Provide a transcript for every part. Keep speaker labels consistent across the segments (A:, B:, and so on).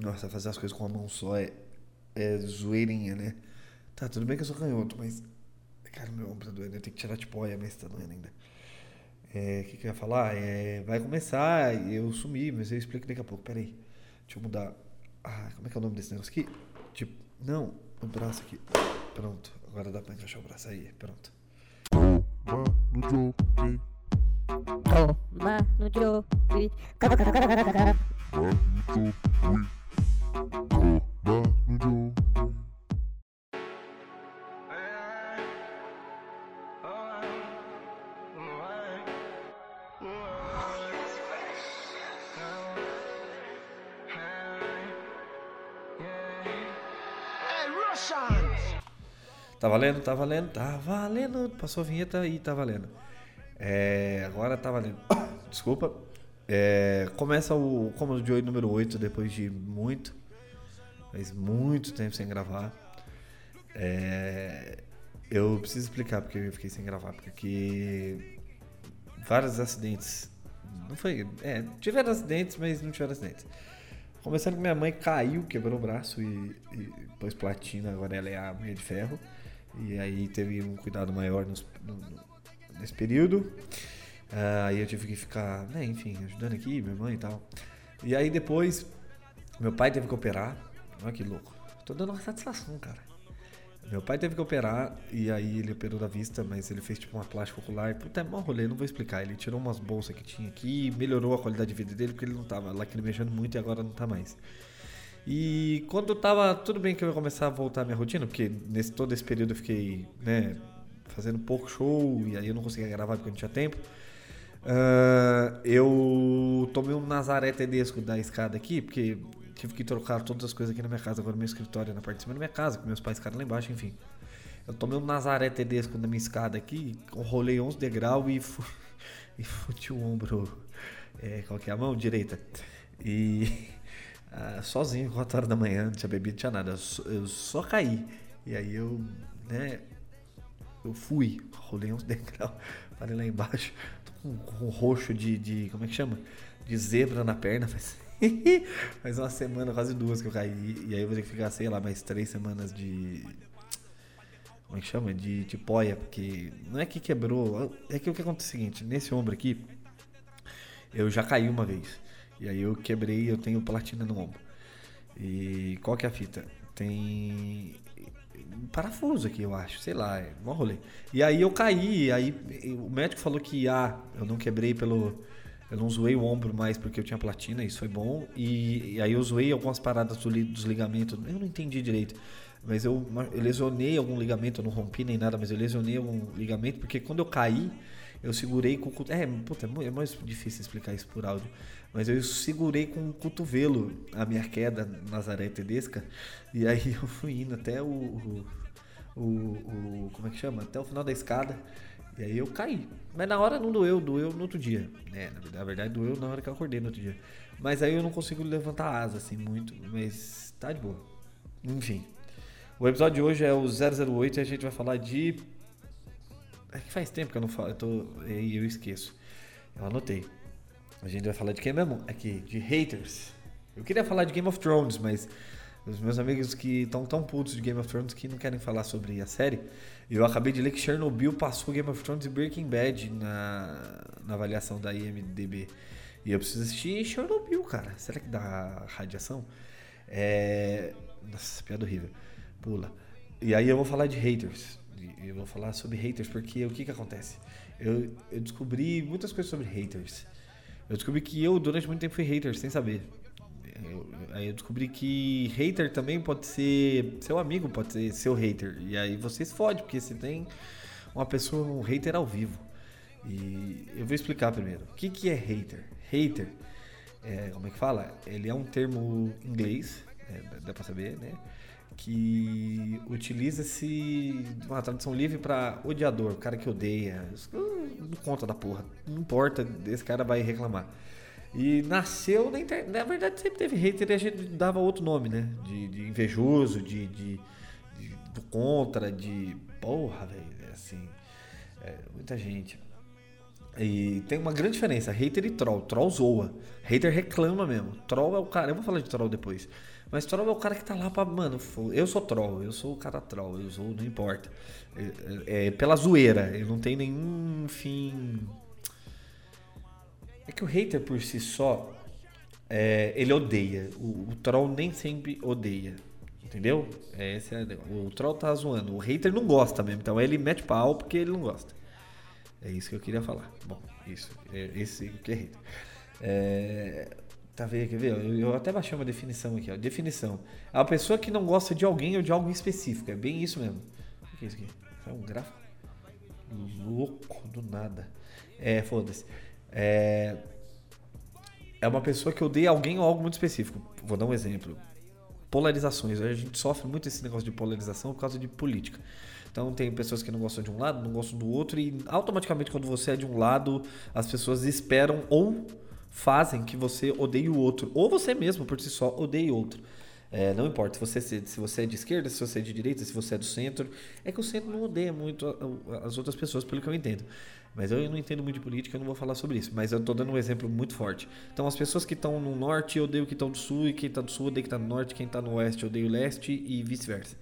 A: Nossa, fazer as coisas com a mão só é, é zoeirinha, né? Tá, tudo bem que eu sou canhoto, mas. Cara, meu ombro tá doendo. Eu tenho que tirar tipo a mas tá doendo ainda. É, o que, que eu ia falar? É, vai começar, eu sumi, mas eu explico daqui a pouco. Pera aí. Deixa eu mudar. Ah, como é que é o nome desse negócio aqui? Tipo, não, o braço aqui. Pronto, agora dá pra encaixar o braço aí. Pronto.
B: Toma no cada, cada, cada, cada.
A: Tá valendo? Tá valendo? Tá valendo. Passou a vinheta e tá valendo. É, agora tá valendo. Desculpa. É, começa o Cômodo de 8 número 8 depois de muito, mas muito tempo sem gravar. É, eu preciso explicar porque eu fiquei sem gravar, porque vários acidentes. Não foi. É, tiveram acidentes, mas não tiveram acidentes. Começando que minha mãe caiu, quebrou o braço e, e pôs platina, agora ela é a mulher de ferro. E aí teve um cuidado maior nos, no, nesse período. Uh, aí eu tive que ficar, né, enfim, ajudando aqui, minha mãe e tal. E aí depois, meu pai teve que operar. Olha que louco. Tô dando uma satisfação, cara. Meu pai teve que operar e aí ele operou da vista, mas ele fez tipo uma plástica ocular. Puta, é mó rolê, não vou explicar. Ele tirou umas bolsas que tinha aqui, melhorou a qualidade de vida dele, porque ele não tava mexendo muito e agora não tá mais. E quando tava. Tudo bem que eu ia começar a voltar à minha rotina, porque nesse todo esse período eu fiquei, né, fazendo pouco show e aí eu não conseguia gravar porque não tinha tempo. Uh, eu tomei um Nazaré Tedesco da escada aqui, porque tive que trocar todas as coisas aqui na minha casa. Agora meu escritório é na parte de cima da minha casa, com meus pais ficaram lá embaixo, enfim. Eu tomei um Nazaré Tedesco na minha escada aqui, rolei 11 degraus e, fu e fudi o ombro. É, qual que é a mão? Direita. E uh, sozinho, 4 horas da manhã, não tinha bebido, não tinha nada. Eu só, eu só caí. E aí eu, né, eu fui, rolei uns degraus, parei lá embaixo, com roxo de, de, como é que chama? De zebra na perna, faz, faz uma semana, quase duas que eu caí, e aí eu vou ter que ficar, sei lá, mais três semanas de, como é que chama? De, poia, porque não é que quebrou, é que o que acontece é o seguinte, nesse ombro aqui, eu já caí uma vez, e aí eu quebrei, eu tenho platina no ombro, e qual que é a fita? Tem um parafuso aqui, eu acho. Sei lá, é um rolê. E aí eu caí, aí o médico falou que ah, eu não quebrei pelo. Eu não zoei o ombro mais porque eu tinha platina, isso foi bom. E, e aí eu zoei algumas paradas do, dos ligamentos. Eu não entendi direito. Mas eu, eu lesionei algum ligamento, eu não rompi nem nada, mas eu lesionei algum ligamento, porque quando eu caí, eu segurei com o É, puta, é mais difícil explicar isso por áudio. Mas eu segurei com o cotovelo a minha queda Nazaré Tedesca. E aí eu fui indo até o, o, o, o, Como é que chama? Até o final da escada. E aí eu caí. Mas na hora não doeu, doeu no outro dia. É, na verdade doeu na hora que eu acordei no outro dia. Mas aí eu não consigo levantar a asa assim muito. Mas tá de boa. Enfim. O episódio de hoje é o 008 e a gente vai falar de. É que faz tempo que eu não falo, eu tô... eu esqueço. Eu anotei. A gente vai falar de quem mesmo? Aqui, de haters. Eu queria falar de Game of Thrones, mas os meus amigos que estão tão putos de Game of Thrones que não querem falar sobre a série. Eu acabei de ler que Chernobyl passou Game of Thrones e Breaking Bad na, na avaliação da IMDB. E eu preciso assistir Chernobyl, cara. Será que dá radiação? É. Nossa, piada horrível. Pula. E aí eu vou falar de haters. Eu vou falar sobre haters porque o que que acontece? Eu, eu descobri muitas coisas sobre haters. Eu descobri que eu, durante muito tempo, fui hater, sem saber. Eu, aí eu descobri que hater também pode ser seu amigo, pode ser seu hater. E aí você se fode, porque você tem uma pessoa, um hater ao vivo. E eu vou explicar primeiro. O que, que é hater? Hater, é, como é que fala? Ele é um termo inglês, é, dá pra saber, né? Que utiliza-se uma tradução livre para odiador, o cara que odeia, não conta da porra, não importa, esse cara vai reclamar. E nasceu na internet, na verdade sempre teve hater e a gente dava outro nome, né? De, de invejoso, de, de, de, do contra, de porra, velho, é assim, é, muita gente. E tem uma grande diferença, hater e troll. Troll zoa. Hater reclama mesmo. Troll é o cara. Eu vou falar de troll depois. Mas troll é o cara que tá lá pra. Mano, eu sou troll, eu sou o cara troll, eu sou, não importa. É, é pela zoeira, eu não tenho nenhum fim. É que o hater por si só, é, ele odeia. O, o troll nem sempre odeia. Entendeu? É, esse é. O troll tá zoando. O hater não gosta mesmo. Então ele mete pau porque ele não gosta. É isso que eu queria falar. Bom, isso. É, esse que é hater. É, tá vendo? Quer ver? Eu, eu até baixei uma definição aqui. Ó. Definição. É uma pessoa que não gosta de alguém ou de algo específico. É bem isso mesmo. O que é isso aqui? É um gráfico? Louco do nada. É, foda-se. É, é uma pessoa que odeia alguém ou algo muito específico. Vou dar um exemplo. Polarizações. A gente sofre muito esse negócio de polarização por causa de política. Então tem pessoas que não gostam de um lado, não gostam do outro, e automaticamente quando você é de um lado, as pessoas esperam ou fazem que você odeie o outro. Ou você mesmo, por si só, odeie outro. É, não importa se você, se você é de esquerda, se você é de direita, se você é do centro. É que o centro não odeia muito as outras pessoas, pelo que eu entendo. Mas eu não entendo muito de política, eu não vou falar sobre isso. Mas eu tô dando um exemplo muito forte. Então, as pessoas que estão no norte odeiam que estão do sul, e quem tá do sul odeia que tá no norte, quem tá no oeste odeia o leste, e vice-versa.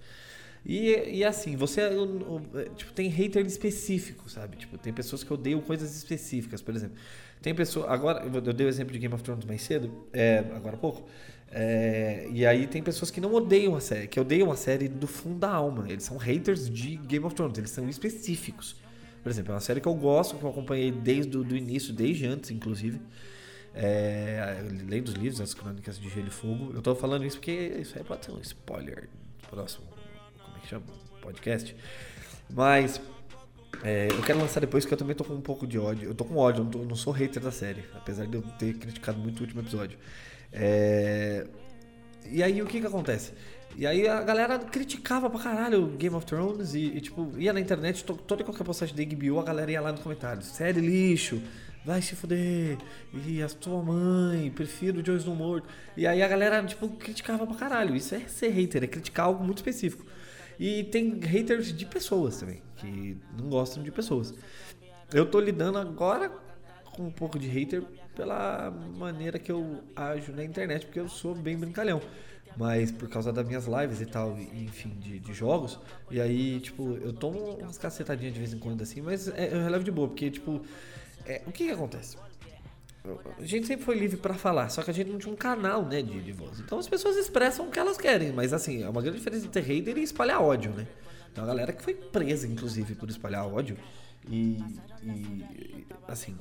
A: E, e assim, você o- o- tipo, tem hater específico, sabe? Tipo, tem pessoas que odeiam coisas específicas, por exemplo. Tem pessoa. Agora, eu dei o exemplo de Game of Thrones mais cedo, é, agora há pouco. É, e aí tem pessoas que não odeiam a série, que odeiam a série do fundo da alma. Eles são haters de Game of Thrones, eles são específicos. Por exemplo, é uma série que eu gosto, que eu acompanhei desde o início, desde antes, inclusive. É, além dos livros, as crônicas de Gelo e Fogo. Eu tô falando isso porque isso aí pode ser um spoiler do próximo. Como é que chama? Podcast. Mas é, eu quero lançar depois que eu também tô com um pouco de ódio. Eu tô com ódio, eu não, tô- não sou hater da série, apesar de eu ter criticado muito o último episódio. É, e aí o que que acontece? E aí a galera criticava pra caralho Game of Thrones e, e, tipo, ia na internet, to- toda e qualquer postagem da HBO, a galera ia lá nos comentários. Série lixo, vai se fuder, e a tua mãe, prefiro o Snow morto. E aí a galera, tipo, criticava pra caralho. Isso é ser hater, é criticar algo muito específico. E tem haters de pessoas também, que não gostam de pessoas. Eu tô lidando agora com um pouco de hater pela maneira que eu ajo na internet, porque eu sou bem brincalhão. Mas por causa das minhas lives e tal, enfim, de, de jogos. E aí, tipo, eu tomo umas cacetadinhas de vez em quando assim, mas é, eu relevo de boa, porque, tipo, é, o que que acontece? A gente sempre foi livre pra falar, só que a gente não tinha um canal, né, de, de voz. Então as pessoas expressam o que elas querem, mas assim, é uma grande diferença entre hater e espalhar ódio, né? Então a galera que foi presa, inclusive, por espalhar ódio e, e assim,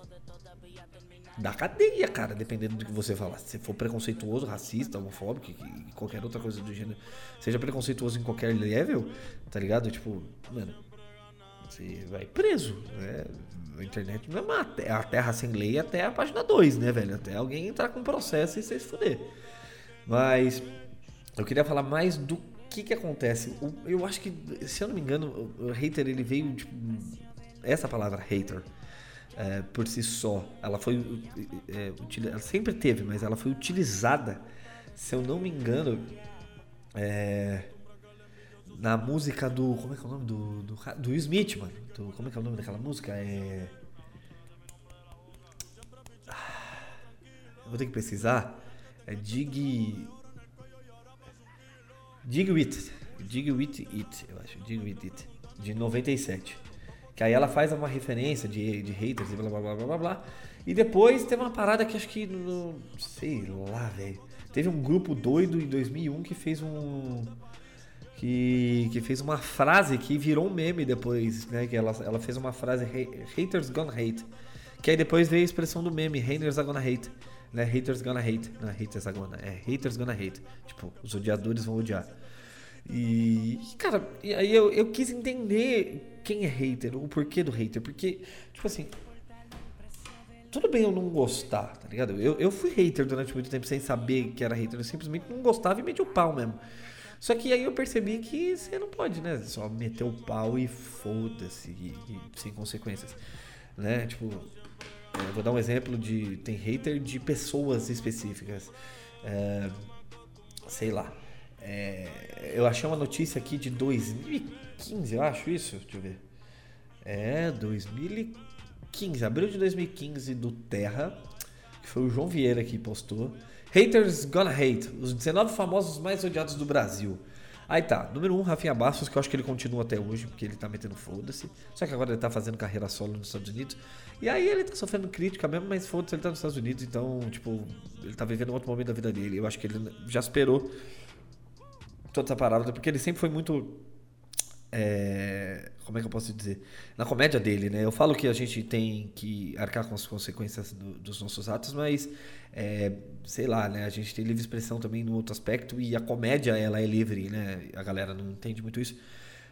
A: da cadeia, cara, dependendo do que você falar. Se for preconceituoso, racista, homofóbico, e qualquer outra coisa do gênero, seja preconceituoso em qualquer level, tá ligado? Tipo, mano, você vai preso, né? A internet não é uma te- a terra sem lei até a página 2, né, velho? Até alguém entrar com processo e você se fuder. Mas eu queria falar mais do que que acontece. Eu acho que, se eu não me engano, o hater ele veio, tipo, essa palavra hater, é, por si só, ela foi, é, ela sempre teve, mas ela foi utilizada, se eu não me engano, é, na música do. Como é que é o nome do. Do, do Will Smith, mano. Do- como é que é o nome daquela música? É. Ah, Eu vou ter que pesquisar. É Dig. Dig With. Dig With It, eu acho. Dig With It. De 97. Que aí ela faz uma referência de, de haters e blá blá blá blá blá. E depois teve uma parada que acho que. No, sei lá, velho. Teve um grupo doido em 2001 que fez um que, que fez uma frase que virou um meme depois, né? Que ela, ela fez uma frase "Ha- haters gonna hate. Que aí depois veio a expressão do meme, haters are gonna hate. Né? Haters gonna hate. Não é haters are gonna, é haters gonna hate. Tipo, os odiadores vão odiar. E, cara, aí eu, eu quis entender quem é hater, o porquê do hater. Porque, tipo assim, tudo bem eu não gostar, tá ligado? Eu, eu fui hater durante muito tempo sem saber que era hater. Eu simplesmente não gostava e meti o pau mesmo. Só que aí eu percebi que você não pode, né? Só meter o pau e foda-se, sem consequências. Né? Tipo, é, vou dar um exemplo de. Tem hater de pessoas específicas. É, sei lá. É, eu achei uma notícia aqui de 2015, eu acho isso. Deixa eu ver. É, 2015. 2015, abril de 2015, do Terra, que foi o João Vieira que postou. Haters Gonna Hate, os 19 famosos mais odiados do Brasil. Aí tá, número 1, um, Rafinha Bastos, que eu acho que ele continua até hoje, porque ele tá metendo foda-se. Só que agora ele tá fazendo carreira solo nos Estados Unidos. E aí ele tá sofrendo crítica mesmo, mas foda-se, ele tá nos Estados Unidos, então, tipo, ele tá vivendo outro momento da vida dele. Eu acho que ele já esperou toda essa parada, porque ele sempre foi muito é, como é que eu posso dizer? Na comédia dele, né? Eu falo que a gente tem que arcar com as consequências do, dos nossos atos, mas é, sei lá, né? A gente tem livre expressão também no outro aspecto e a comédia ela é livre, né? A galera não entende muito isso.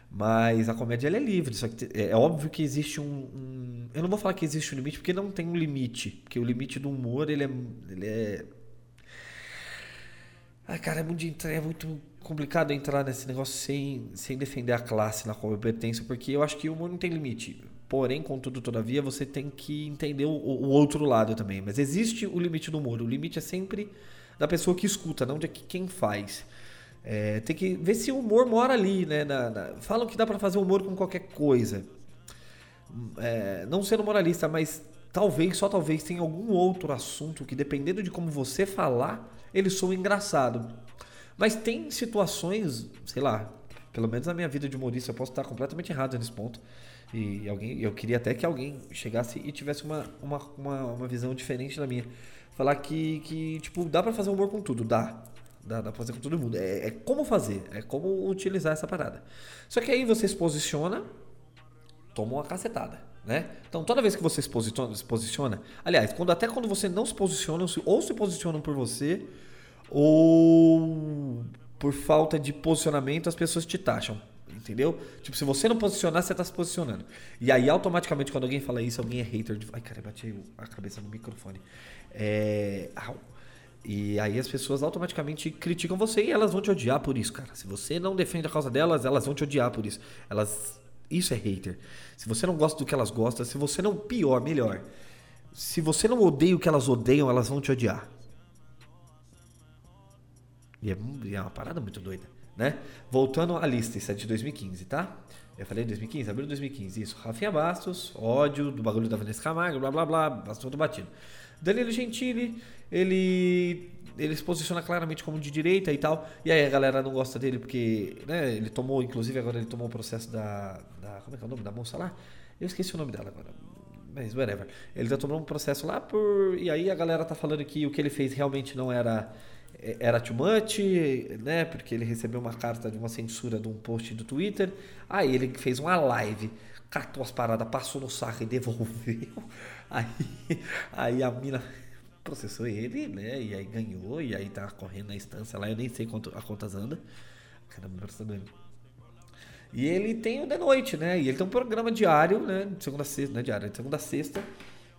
A: Mas a comédia ela é livre, só que é, é óbvio que existe um, um, Eu não vou falar que existe um limite, porque não tem um limite. Porque o limite do humor, ele é. Ele é... Cara, é muito, é muito complicado entrar nesse negócio sem, sem defender a classe na qual eu pertenço, porque eu acho que o humor não tem limite. Porém, contudo, todavia, você tem que entender o, o outro lado também. Mas existe o limite do humor. O limite é sempre da pessoa que escuta, não de quem faz. É, tem que ver se o humor mora ali, né? Na, na, falam que dá para fazer humor com qualquer coisa. É, não sendo moralista, mas talvez, só talvez, tenha algum outro assunto que, dependendo de como você falar, ele soa engraçado. Mas tem situações, sei lá, pelo menos na minha vida de humorista, eu posso estar completamente errado nesse ponto. E alguém, eu queria até que alguém chegasse e tivesse uma, uma, uma, uma visão diferente da minha. Falar que, que tipo, dá para fazer humor com tudo, dá. Dá, dá pra fazer com todo mundo. É, é como fazer, é como utilizar essa parada. Só que aí você se posiciona, toma uma cacetada. Né? Então toda vez que você se posiciona, se posiciona aliás, quando, até quando você não se posiciona, ou se posicionam por você, ou por falta de posicionamento as pessoas te taxam. Entendeu? Tipo, se você não posicionar, você tá se posicionando. E aí, automaticamente, quando alguém fala isso, alguém é hater de. Ai, cara, bati a cabeça no microfone. É. E aí as pessoas automaticamente criticam você e elas vão te odiar por isso, cara. Se você não defende a causa delas, elas vão te odiar por isso. Elas. Isso é hater. Se você não gosta do que elas gostam, se você não. Pior, melhor. Se você não odeia o que elas odeiam, elas vão te odiar. E é, é uma parada muito doida, né? Voltando à lista, isso é de 2015, tá? Eu falei 2015, abril de 2015, isso. Rafinha Bastos, ódio do bagulho da Vanessa Camargo, blá blá blá, bastou do batido. Danilo Gentili, ele ele se posiciona claramente como de direita e tal. E aí a galera não gosta dele porque, né, ele tomou, inclusive agora ele tomou o processo da, da como é que é o nome da moça lá? Eu esqueci o nome dela agora. Mas whatever. Ele já tomou um processo lá por e aí a galera tá falando que o que ele fez realmente não era era too much, né? Porque ele recebeu uma carta de uma censura de um post do Twitter. Aí ele fez uma live, catou as paradas, passou no saco e devolveu. Aí, aí a mina processou ele, né? E aí ganhou, e aí tá correndo na instância lá, eu nem sei quanto a contas anda. Caramba, processador. E ele tem o de noite, né? E ele tem um programa diário, né? De segunda a sexta, né? Diário, de segunda a sexta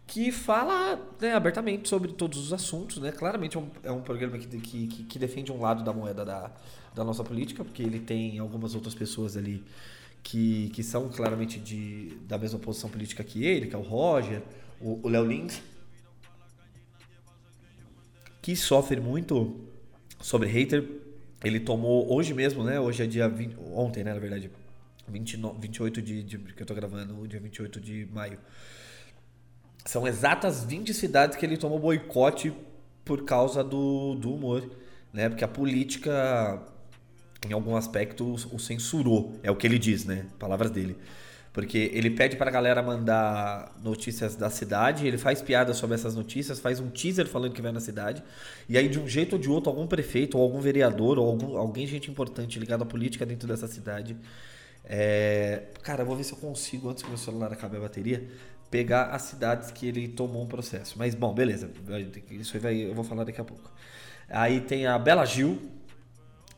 A: que fala né, abertamente sobre todos os assuntos. Né? Claramente é um, é um programa que, que, que, defende um lado da moeda da, da nossa política, porque ele tem algumas outras pessoas ali que, que são claramente de, da mesma posição política que ele, que é o Roger, o Léo Lins, que sofre muito sobre hater. Ele tomou hoje mesmo, né? Hoje é dia 20, ontem, né, na verdade. 29, 28 de, de que eu tô gravando, dia 28 de maio. São exatas 20 cidades que ele tomou boicote por causa do, do humor, né? Porque a política, em algum aspecto, o censurou. É o que ele diz, né? Palavras dele. Porque ele pede para a galera mandar notícias da cidade, ele faz piada sobre essas notícias, faz um teaser falando que vai na cidade, e aí de um jeito ou de outro, algum prefeito, ou algum vereador, ou algum, alguém, gente importante ligado à política dentro dessa cidade. É... Cara, eu vou ver se eu consigo, antes que meu celular acabe a bateria, pegar as cidades que ele tomou um processo. Mas, bom, beleza. Isso vai, eu vou falar daqui a pouco. Aí tem a Bela Gil,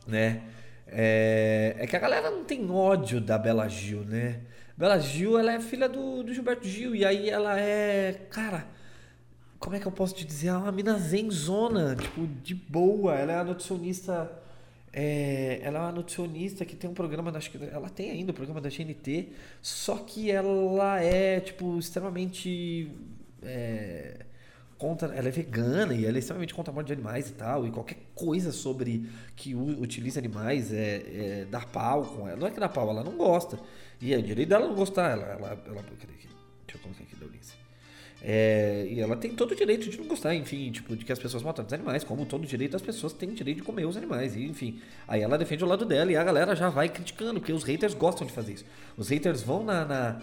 A: né? É, é que a galera não tem ódio da Bela Gil, né? Bela Gil, ela é filha do, do Gilberto Gil. E aí ela é. Cara, como é que eu posso te dizer? Ela é uma mina zenzona, tipo, de boa. Ela é a nutricionista é, ela é uma nutricionista que tem um programa, acho que ela tem ainda o um programa da GNT, só que ela é, tipo, extremamente é, contra, ela é vegana e ela é extremamente contra a morte de animais e tal, e qualquer coisa sobre que utiliza animais é, é dar pau com ela. Não é que dá pau, ela não gosta. E é direito dela não gostar, ela, ela, ela? Deixa eu colocar aqui da Ulisses. É, e ela tem todo o direito de não gostar, enfim, tipo, de que as pessoas matam os animais, como todo direito as pessoas têm direito de comer os animais, e, enfim. Aí ela defende o lado dela e a galera já vai criticando, porque os haters gostam de fazer isso. Os haters vão na, na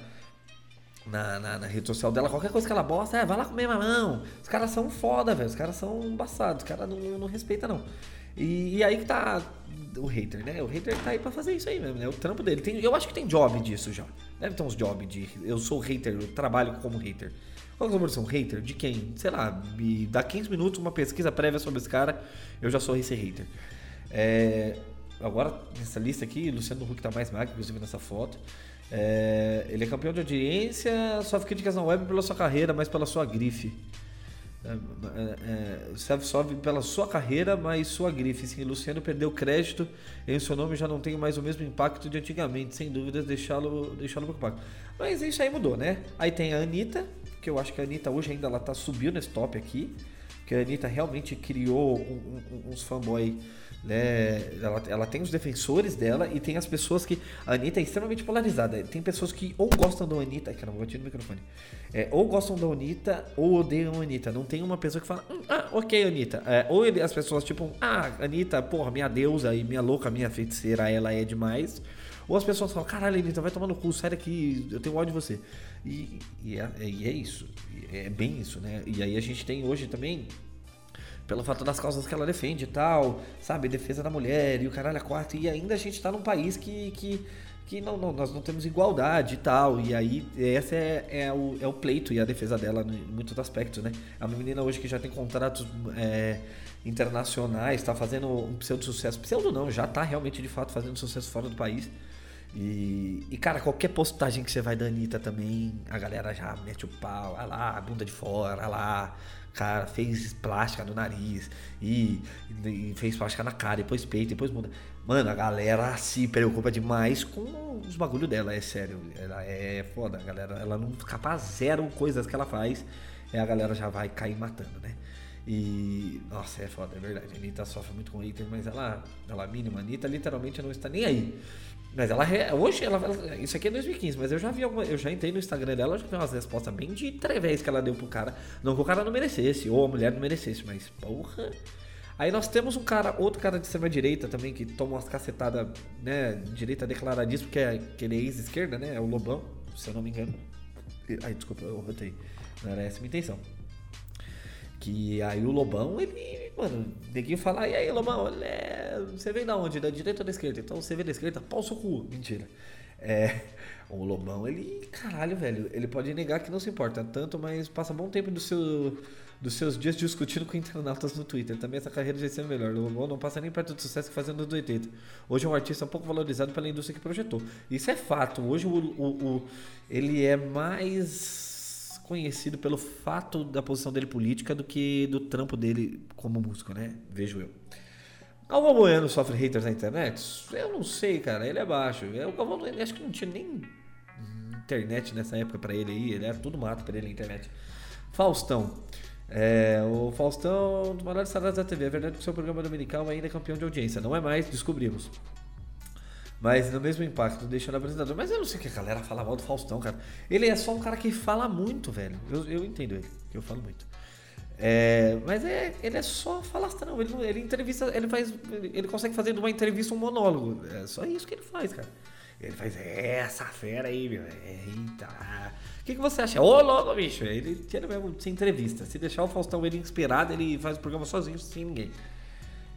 A: na, na, na, rede social dela, qualquer coisa que ela posta, é, vai lá comer mamão. Os caras são foda, velho. Os caras são embaçados, os caras não, não respeitam, não. E, e, aí que tá o hater, né? O hater tá aí pra fazer isso aí mesmo, né? O trampo dele. Tem, eu acho que tem job disso já. Deve ter uns job de. Eu sou hater, eu trabalho como hater. Qual é versão? Hater? De quem? Sei lá, me dá 15 minutos, uma pesquisa prévia sobre esse cara, eu já sou esse hater. É, agora, nessa lista aqui, Luciano Huck tá mais magro, inclusive nessa foto. É, ele é campeão de audiência, sofre críticas na web pela sua carreira, mas pela sua grife. É, é, é sofre pela sua carreira, mas sua grife. Sim, Luciano perdeu crédito em seu nome já não tem mais o mesmo impacto de antigamente, sem dúvidas, deixá-lo deixá preocupado. Mas isso aí mudou, né? Aí tem a Anitta, que eu acho que a Anitta hoje ainda ela tá subindo nesse top aqui, que a Anitta realmente criou um, um, uns fanboy né? Ela, ela tem os defensores dela e tem as pessoas que. A Anitta é extremamente polarizada. Tem pessoas que ou gostam da Anitta. Caramba, bati no microfone. É, ou gostam da Anitta ou odeiam a Anitta. Não tem uma pessoa que fala, hum, ah, ok, Anitta. É, ou ele, as pessoas, tipo, ah, Anitta, porra, minha deusa e minha louca, minha feiticeira, ela é demais. Ou as pessoas falam, caralho, Anitta, vai tomar no cu, sai daqui, eu tenho ódio de você. E, e, é, e é isso. É bem isso, né? E aí a gente tem hoje também pelo fato das causas que ela defende e tal, sabe? Defesa da mulher e o caralho a quarto. E ainda a gente tá num país que, que, que não, não, nós não temos igualdade e tal. E aí, esse é, é, o, é o pleito e a defesa dela em muitos aspectos, né? É uma menina hoje que já tem contratos é, internacionais, tá fazendo um pseudo sucesso. Pseudo não, já tá realmente de fato fazendo sucesso fora do país. E, e, cara, qualquer postagem que você vai da Anitta também, a galera já mete o pau, olha lá, bunda de fora, olha lá, cara fez plástica no nariz e, e, fez plástica na cara, depois peito, depois muda. Mano, a galera se preocupa demais com os bagulho dela, é sério. Ela é foda, a galera, ela não capaz zero coisas que ela faz, e a galera já vai cair matando, né? E. Nossa, é foda, é verdade. A Anitta sofre muito com hater, mas ela, ela mínima. A Anitta literalmente não está nem aí. Mas ela hoje ela, isso aqui é 2015, mas eu já vi alguma, eu já entrei no Instagram dela, já vi umas respostas bem de trevés que ela deu pro cara, não que o cara não merecesse ou a mulher não merecesse, mas porra. Aí nós temos um cara, outro cara de extrema direita também que toma umas cacetadas, né, direita declaradíssima, que é que ele é ex-esquerda, né? É o Lobão, se eu não me engano. Ai, desculpa, eu rotei. Não era essa a minha intenção. Que aí o Lobão, ele, mano, neguinho fala, e aí, Lobão, é, você vem da onde? Da direita ou da esquerda? Então você vem da esquerda, pau seu cu. Mentira. É, o Lobão, ele, caralho, velho, ele pode negar que não se importa tanto, mas passa bom tempo do seu, dos seus dias discutindo com internautas no Twitter. Também essa carreira já ser melhor. O Lobão não passa nem perto do sucesso que fazendo do 80. Hoje é um artista pouco valorizado pela indústria que projetou. Isso é fato. Hoje o, o, o ele é mais conhecido pelo fato da posição dele política do que do trampo dele como músico, né? Vejo eu. Galvão Bueno sofre haters na internet? Eu não sei, cara. Ele é baixo. É, o Galvão acho que não tinha nem internet nessa época para ele aí. Ele era tudo mato para ele na internet. Faustão. É, o Faustão, dos maiores salários da TV. É verdade que o seu programa dominical ainda é campeão de audiência. Não é mais, descobrimos. Mas no mesmo impacto, deixando o apresentador. Mas eu não sei o que a galera fala mal do Faustão, cara. Ele é só um cara que fala muito, velho. Eu, eu entendo ele, eu falo muito. É, mas é, ele é só falastrão. Ele, ele entrevista, ele faz. Ele consegue fazer de uma entrevista um monólogo. É só isso que ele faz, cara. Ele faz, é, essa fera aí, meu. Eita. O que, que você acha? Ô, louco, bicho. Ele tira mesmo sem entrevista. Se deixar o Faustão ele inspirado, ele faz o programa sozinho, sem ninguém.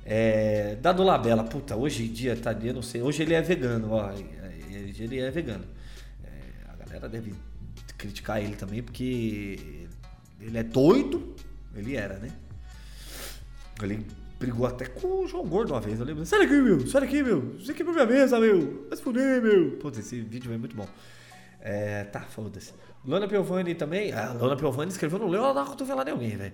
A: É, Dado Labella, puta, hoje em dia, tá, eu não sei, hoje ele é vegano, ó, ele é vegano. É, a galera deve criticar ele também, porque ele é doido, ele era, né? Ele brigou até com o João Gordo uma vez, eu lembro. Sai daqui, meu, sai daqui, meu, você quebrou minha mesa, meu, vai se fuder, meu. Putz, esse vídeo é muito bom. É, tá, foda-se. Lona Piovani também, a Lona Piovani escreveu no Leu, ela dá uma cotovelada em alguém, velho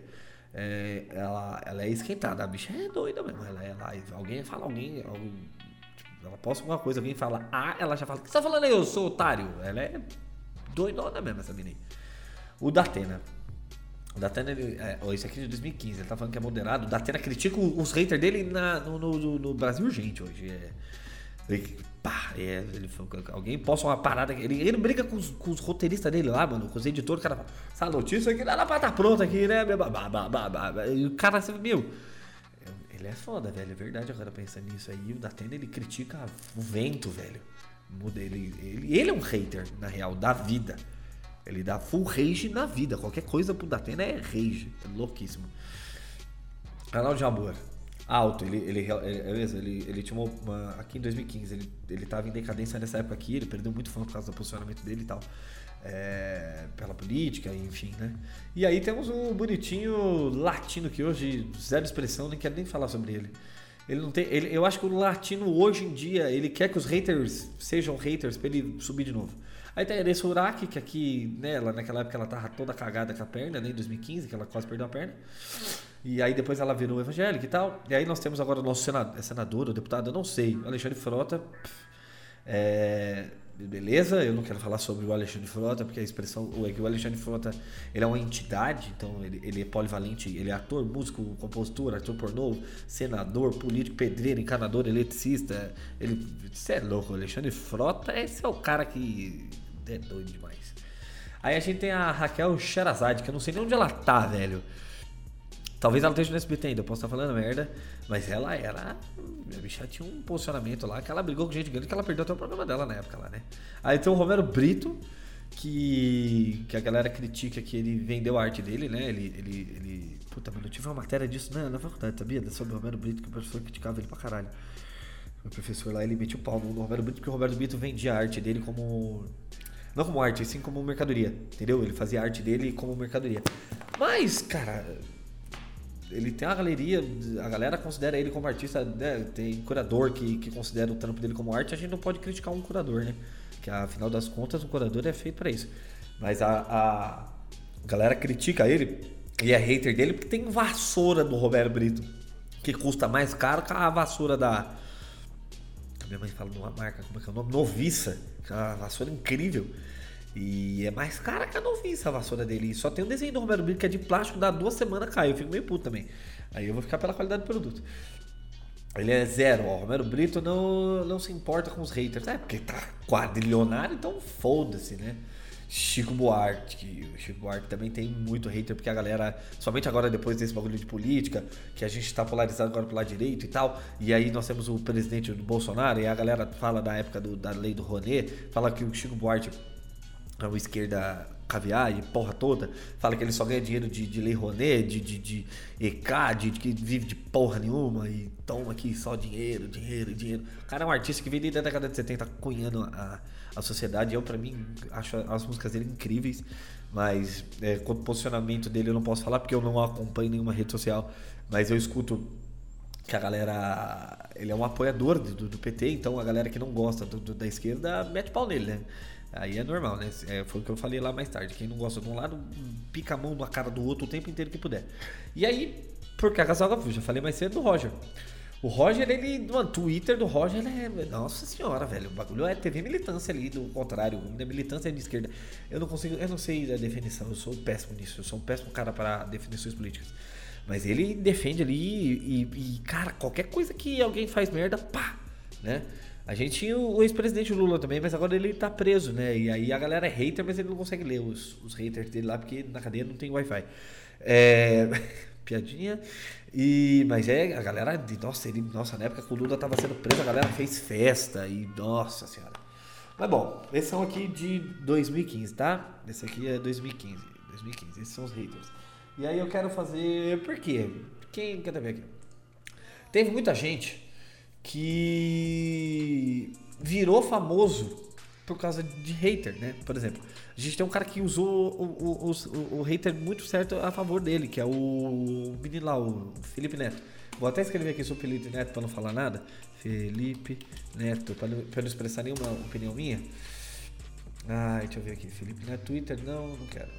A: é, ela, ela é esquentada. A bicha é doida mesmo. Ela, ela, alguém fala alguém. alguém tipo, ela posta alguma coisa, alguém fala ah, ela já fala: O que você tá falando aí? Eu sou otário. Ela é doidona mesmo, essa menina. O Datena. O Datena, ele, é, esse aqui é de 2015, ele tá falando que é moderado. O Datena critica os haters dele na, no, no, no, Brasil urgente hoje. É, pá, é, ele alguém posta uma parada. Ele, ele briga com os, com os roteiristas dele lá, mano, com os editores. O cara fala, essa notícia aqui dá pra tá pronta aqui, né? E o cara, meu. Ele é foda, velho. É verdade agora pensando nisso aí. O Datena ele critica o vento, velho. Ele, ele, ele é um hater, na real, da vida. Ele dá full rage na vida. Qualquer coisa pro Datena é rage. É louquíssimo. Canal de amor. Alto, ele, ele, ele, ele, ele tinha uma, Aqui em 2015, ele, ele tava em decadência nessa época aqui, ele perdeu muito fã por causa do posicionamento dele e tal. É, pela política, enfim, né? E aí temos um bonitinho latino que hoje, zero expressão, nem quero nem falar sobre ele. Ele não tem. Ele, eu acho que o latino hoje em dia, ele quer que os haters sejam haters pra ele subir de novo. Aí tem a Eressa Uraki, que aqui, né, ela, naquela época ela tava toda cagada com a perna, né, em 2015, que ela quase perdeu a perna. E aí depois ela virou evangélica e tal. E aí nós temos agora o nosso senador, é senador, o deputado, eu não sei, Alexandre Frota. É, beleza, eu não quero falar sobre o Alexandre Frota, porque a expressão é que o Alexandre Frota ele é uma entidade, então ele, ele é polivalente, ele é ator, músico, compositor, ator pornô, senador, político, pedreiro, encanador, eletricista. Ele, você é louco, Alexandre Frota, esse é o cara que é doido demais. Aí a gente tem a Raquel Sherazade, que eu não sei nem onde ela tá, velho. Talvez ela esteja no SBT ainda, eu posso estar falando merda, mas ela era. A bicha tinha um posicionamento lá que ela brigou com gente grande que ela perdeu até o programa dela na época lá, né? Aí tem o Romero Brito, que, que a galera critica que ele vendeu a arte dele, né? Ele. ele, ele puta, mano, eu tive uma matéria disso na, na faculdade, sabia? Sobre o Romero Brito, que o professor criticava ele pra caralho. O professor lá, ele metia o pau no Romero Brito, porque o Romero Brito vendia a arte dele como. Não como arte, sim como mercadoria, entendeu? Ele fazia a arte dele como mercadoria. Mas, cara, ele tem uma galeria, a galera considera ele como artista, né? Tem curador que, que considera o trampo dele como arte, a gente não pode criticar um curador, né? Que afinal das contas, um curador é feito para isso. Mas a, a galera critica ele e é hater dele porque tem vassoura do Roberto Brito, que custa mais caro que a vassoura da. A minha mãe fala numa marca, como é que é o nome? Noviça, que é uma vassoura incrível. E é mais cara que a noviça a vassoura dele. E só tem um desenho do Romero Brito que é de plástico, dá duas semanas cai. Eu fico meio puto também. Aí eu vou ficar pela qualidade do produto. Ele é zero, ó. O Romero Brito não, não se importa com os haters. É, porque tá quadrilionário, então foda-se, né? Chico Buarque. O Chico Buarque também tem muito hater, porque a galera, somente agora depois desse bagulho de política, que a gente tá polarizado agora pro lado direito e tal, e aí nós temos o presidente do Bolsonaro, e a galera fala da época do, da lei do Ronê, fala que o Chico Buarque a esquerda caviar e porra toda, fala que ele só ganha dinheiro de, de Lei Rouanet, de, de, de EK, de, que vive de porra nenhuma e toma aqui só dinheiro, dinheiro, dinheiro. O cara é um artista que vem desde a década de 70 cunhando a, a sociedade. Eu, para mim, acho as músicas dele incríveis, mas é, quanto posicionamento dele eu não posso falar porque eu não acompanho nenhuma rede social, mas eu escuto que a galera. Ele é um apoiador do, do PT, então a galera que não gosta do, do, da esquerda mete pau nele, né? Aí é normal, né? É, foi o que eu falei lá mais tarde. Quem não gosta de um lado, pica a mão na cara do outro o tempo inteiro que puder. E aí, por que a eu já falei mais cedo do Roger. O Roger, ele. Mano, Twitter do Roger é. Nossa senhora, velho. O bagulho é TV militância ali, do contrário. A militância é de esquerda. Eu não consigo. Eu não sei a definição. Eu sou péssimo nisso. Eu sou um péssimo cara para definições políticas. Mas ele defende ali e, e, cara, qualquer coisa que alguém faz merda, pá, né? A gente tinha o ex-presidente Lula também, mas agora ele tá preso, né? E aí a galera é hater, mas ele não consegue ler os, os haters dele lá, porque na cadeia não tem Wi-Fi. É... Piadinha. E, mas é, a galera, nossa, ele, nossa, na época que o Lula tava sendo preso, a galera fez festa e, nossa senhora. Mas bom, esses são aqui de 2015, tá? Esse aqui é 2015, 2015, esses são os haters. E aí eu quero fazer, por quê? Quem quer ver aqui? Teve muita gente que virou famoso por causa de hater, né? Por exemplo, a gente tem um cara que usou o, o, o, o hater muito certo a favor dele, que é o menino lá, o Felipe Neto. Vou até escrever aqui sobre o Felipe Neto para não falar nada. Felipe Neto, para não, expressar nenhuma opinião minha. Ah, deixa eu ver aqui. Felipe Neto, Twitter, não, não quero.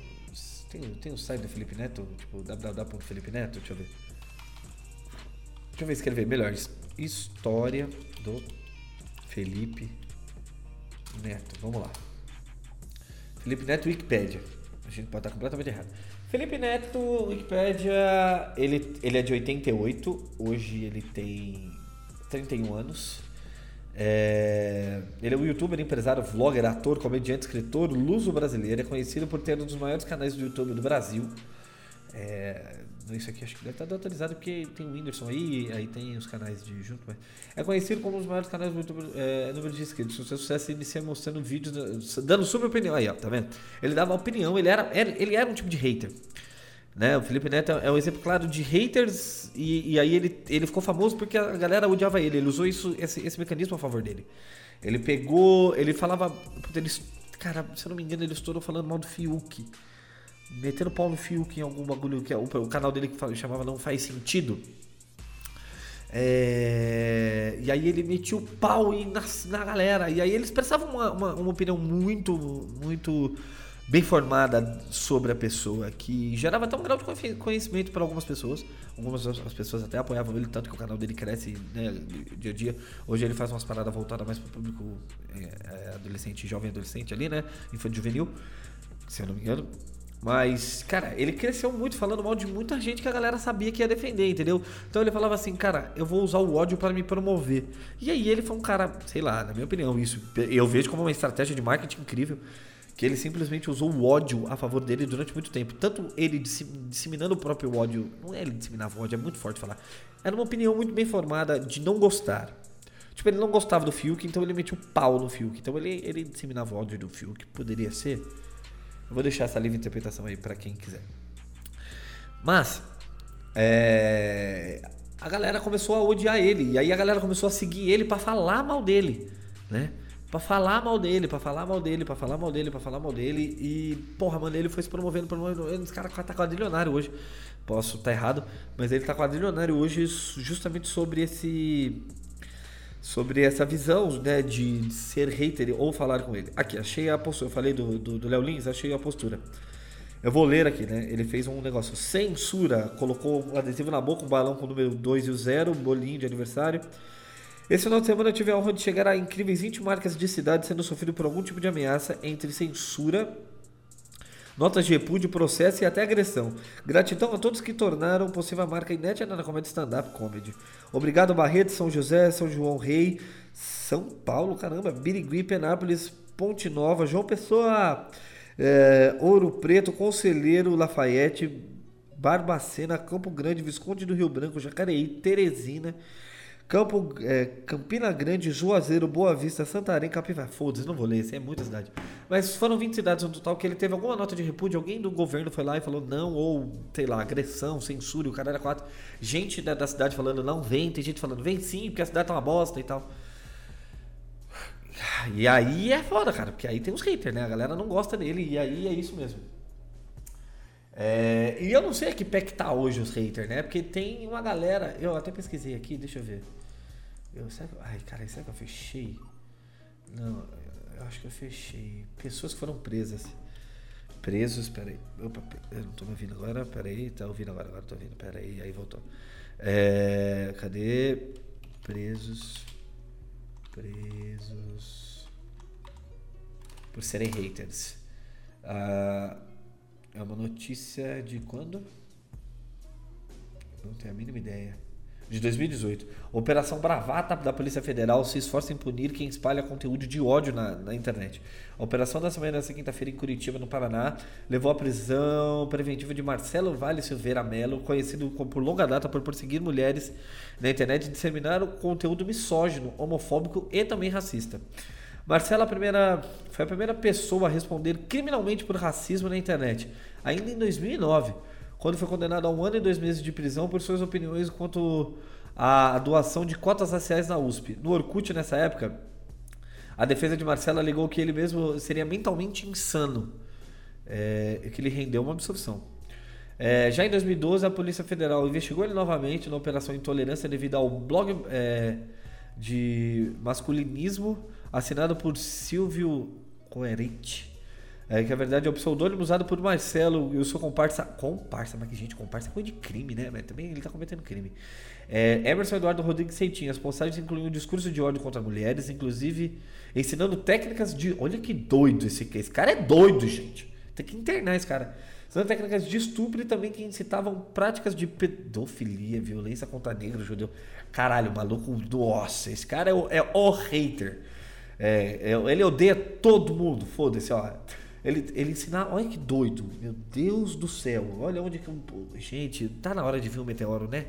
A: Tem, tem um site do Felipe Neto, tipo www.felipe Neto, deixa eu ver. Deixa eu ver escrever melhor. História do Felipe Neto. Vamos lá. Felipe Neto Wikipedia. A gente pode estar completamente errado. Felipe Neto, Wikipedia, ele, ele é de 88, hoje ele tem 31 anos. É, ele é um youtuber, empresário, vlogger, ator, comediante, escritor, luso brasileiro. É conhecido por ter um dos maiores canais do YouTube do Brasil. É, isso aqui acho que deve estar atualizado porque tem o Whindersson aí, aí tem os canais de junto. Mas é conhecido como um dos maiores canais do YouTube, é, número de inscritos. O seu sucesso inicia mostrando vídeos, dando sua opinião. Aí, ó, tá vendo? Ele dava opinião, ele era, ele era um tipo de hater. Né? O Felipe Neto é um exemplo claro de haters e, e aí ele, ele ficou famoso porque a galera odiava ele. Ele usou isso, esse, esse mecanismo a favor dele. Ele pegou, ele falava, ele, cara, se eu não me engano, ele estourou falando mal do Fiuk. Metendo pau no Fiuk em algum bagulho que é o, canal dele que chamava Não Faz Sentido. É, e aí ele metia o pau na, na galera. E aí ele expressava uma, uma, uma opinião muito, muito bem formada sobre a pessoa, que gerava até um grau de conhecimento para algumas pessoas. Algumas as pessoas até apoiavam ele, tanto que o canal dele cresce né, dia a dia. Hoje ele faz umas paradas voltadas mais para o público é, é, adolescente, jovem adolescente ali, né? Infantil juvenil, se eu não me engano. Mas, cara, ele cresceu muito falando mal de muita gente que a galera sabia que ia defender, entendeu? Então ele falava assim, cara, eu vou usar o ódio para me promover. E aí ele foi um cara, sei lá, na minha opinião, isso eu vejo como uma estratégia de marketing incrível que ele simplesmente usou o ódio a favor dele durante muito tempo. Tanto ele disseminando o próprio ódio, não é ele disseminava ódio, é muito forte falar. Era uma opinião muito bem formada de não gostar. Tipo, ele não gostava do Fiuk, então ele metia o pau no Fiuk. Então ele, ele disseminava ódio do Fiuk. Poderia ser. Vou deixar essa livre interpretação aí para quem quiser. Mas, é, a galera começou a odiar ele. E aí a galera começou a seguir ele para falar mal dele, né? Pra falar mal dele, pra falar mal dele, pra falar mal dele, pra falar mal dele. E, porra, mano, ele foi se promovendo, promovendo. Esse cara tá quadrilionário hoje. Posso estar tá errado, mas ele tá quadrilionário hoje justamente sobre esse. Sobre essa visão, né, de ser hater ou falar com ele. Aqui, achei a postura. Eu falei do, Léo Lins, achei a postura. Eu vou ler aqui, né? Ele fez um negócio. Censura, colocou um adesivo na boca, um balão com o número 2 e o 0, um bolinho de aniversário. Esse final de semana eu tive a honra de chegar a incríveis 20 marcas de cidade sendo sofrido por algum tipo de ameaça entre censura, notas de repúdio, processo e até agressão. Gratidão a todos que tornaram possível a marca inédita na comédia stand-up comedy. Obrigado Barreto, São José, São João Rei, São Paulo, caramba, Birigui, Penápolis, Ponte Nova, João Pessoa, é, Ouro Preto, Conselheiro, Lafayette, Barbacena, Campo Grande, Visconde do Rio Branco, Jacareí, Teresina, Campo, é, Campina Grande, Juazeiro, Boa Vista, Santarém, Capivari. Foda-se, não vou ler, isso é muita cidade. Mas foram 20 cidades no total que ele teve alguma nota de repúdio. Alguém do governo foi lá e falou não, ou sei lá, agressão, censura, o cara era quatro. Gente da, da cidade falando não, vem. Tem gente falando vem sim, porque a cidade tá uma bosta e tal. E aí é foda, cara, porque aí tem os haters, né? A galera não gosta dele e aí é isso mesmo. É, e eu não sei a que pé que tá hoje os haters, né? Porque tem uma galera. Eu até pesquisei aqui, deixa eu ver. Eu, será que, ai, cara, será que eu fechei? Não, eu acho que eu fechei. Pessoas que foram presas. Presos, peraí. Opa, eu não tô me ouvindo agora, peraí. Tá ouvindo agora, agora tô ouvindo, peraí. Aí voltou. É, cadê? Presos. Presos. Por serem haters. Ah, é uma notícia de quando? Não tenho a mínima ideia de 2018. Operação Bravata da Polícia Federal se esforça em punir quem espalha conteúdo de ódio na, na internet. A operação da semana dessa quinta-feira em Curitiba, no Paraná, levou à prisão preventiva de Marcelo Vale Silveira Melo, conhecido por longa data por perseguir mulheres na internet e disseminar o conteúdo misógino, homofóbico e também racista. Marcelo a primeira, foi a primeira pessoa a responder criminalmente por racismo na internet, ainda em 2009 quando foi condenado a um ano e dois meses de prisão por suas opiniões quanto à doação de cotas raciais na USP. No Orkut, nessa época, a defesa de Marcelo alegou que ele mesmo seria mentalmente insano é, que ele rendeu uma absolução. É, já em 2012, a Polícia Federal investigou ele novamente na Operação Intolerância devido ao blog é, de masculinismo assinado por Silvio Coerente é, que na verdade é o pseudônimo usado por Marcelo e o seu comparsa. Comparsa, mas que gente, comparsa é coisa de crime, né? Mas também ele tá cometendo crime. É, Emerson Eduardo Rodrigues Seitinho. As postagens incluem um discurso de ódio contra mulheres, inclusive ensinando técnicas de. Olha que doido esse, esse cara é doido, gente. Tem que internar esse cara. usando técnicas de estupro e também que incitavam práticas de pedofilia, violência contra negro, judeu. Caralho, maluco, nossa, esse cara é o, é o hater. É, ele odeia todo mundo, foda-se, ó. Ele, ele ensinar, olha que doido, meu Deus do céu, olha onde que. Gente, tá na hora de ver um meteoro, né?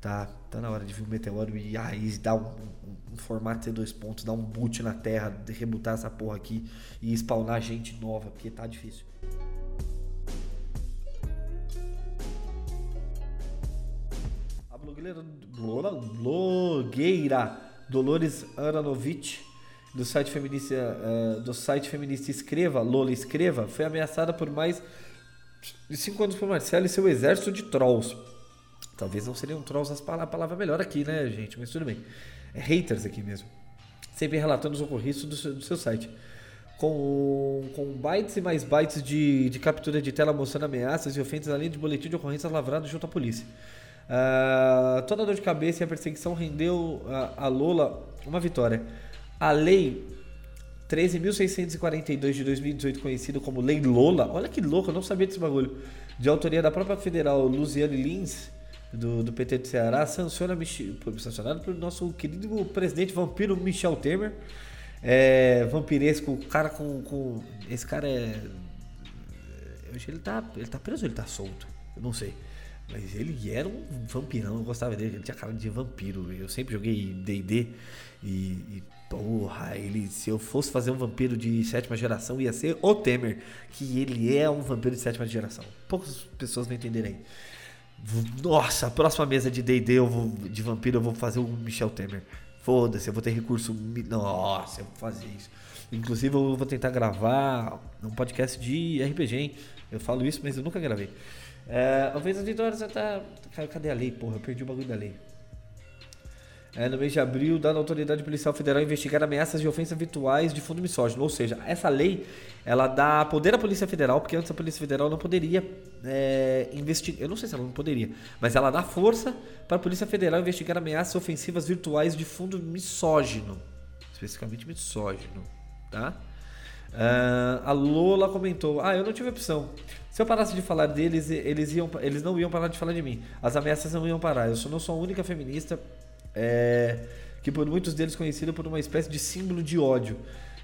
A: Tá, tá na hora de vir um meteoro e aí dar um, um, um formato de dois pontos, dar um boot na Terra, rebutar essa porra aqui e spawnar gente nova, porque tá difícil. A blogueira, blogueira Dolores Aranovich do site feminista uh, do site feminista Escreva, Lola Escreva, foi ameaçada por mais de cinco anos por Marcelo e seu exército de trolls. Talvez não seriam trolls as palavras, a palavra melhor aqui, né, gente? Mas tudo bem. É haters aqui mesmo. Sempre relatando os ocorridos do seu, do seu site. Com, com bytes e mais bytes de, de captura de tela mostrando ameaças e ofensas, além de boletim de ocorrências lavrados junto à polícia. Uh, toda a dor de cabeça e a perseguição rendeu a, a Lola uma vitória. A lei 13.642 de 2018, conhecida como Lei Lola, olha que louco, eu não sabia desse bagulho, de autoria da própria federal Luciane Lins, do, do PT do Ceará, sanciona, sancionado pelo nosso querido presidente vampiro Michel Temer. É, vampiresco, cara com, com. Esse cara é. Ele tá, ele tá preso ou ele tá solto? Eu não sei. Mas ele era um vampirão, eu gostava dele, ele tinha cara de vampiro. Eu sempre joguei DD e, e, porra, ele, se eu fosse fazer um vampiro de sétima geração, ia ser o Temer, que ele é um vampiro de sétima geração. Poucas pessoas vão entenderem. Nossa, a próxima mesa de DD de vampiro eu vou fazer o Michel Temer. Foda-se, eu vou ter recurso. Nossa, eu vou fazer isso. Inclusive, eu vou tentar gravar um podcast de RPG, hein? Eu falo isso, mas eu nunca gravei. É, uma vez as vitórias tá. Cadê a lei, porra? Eu perdi o bagulho da lei. É, no mês de abril, dando autoridade policial federal investigar ameaças de ofensas virtuais de fundo misógino. Ou seja, essa lei ela dá poder à Polícia Federal, porque antes a Polícia Federal não poderia é, investigar. Eu não sei se ela não poderia, mas ela dá força para a Polícia Federal investigar ameaças ofensivas virtuais de fundo misógino. Especificamente misógino. Tá? Uh, a Lola comentou: Ah, eu não tive opção. Se eu parasse de falar deles, eles, iam, eles não iam parar de falar de mim. As ameaças não iam parar. Eu não sou a única feminista é, que por muitos deles conhecido por uma espécie de símbolo de ódio.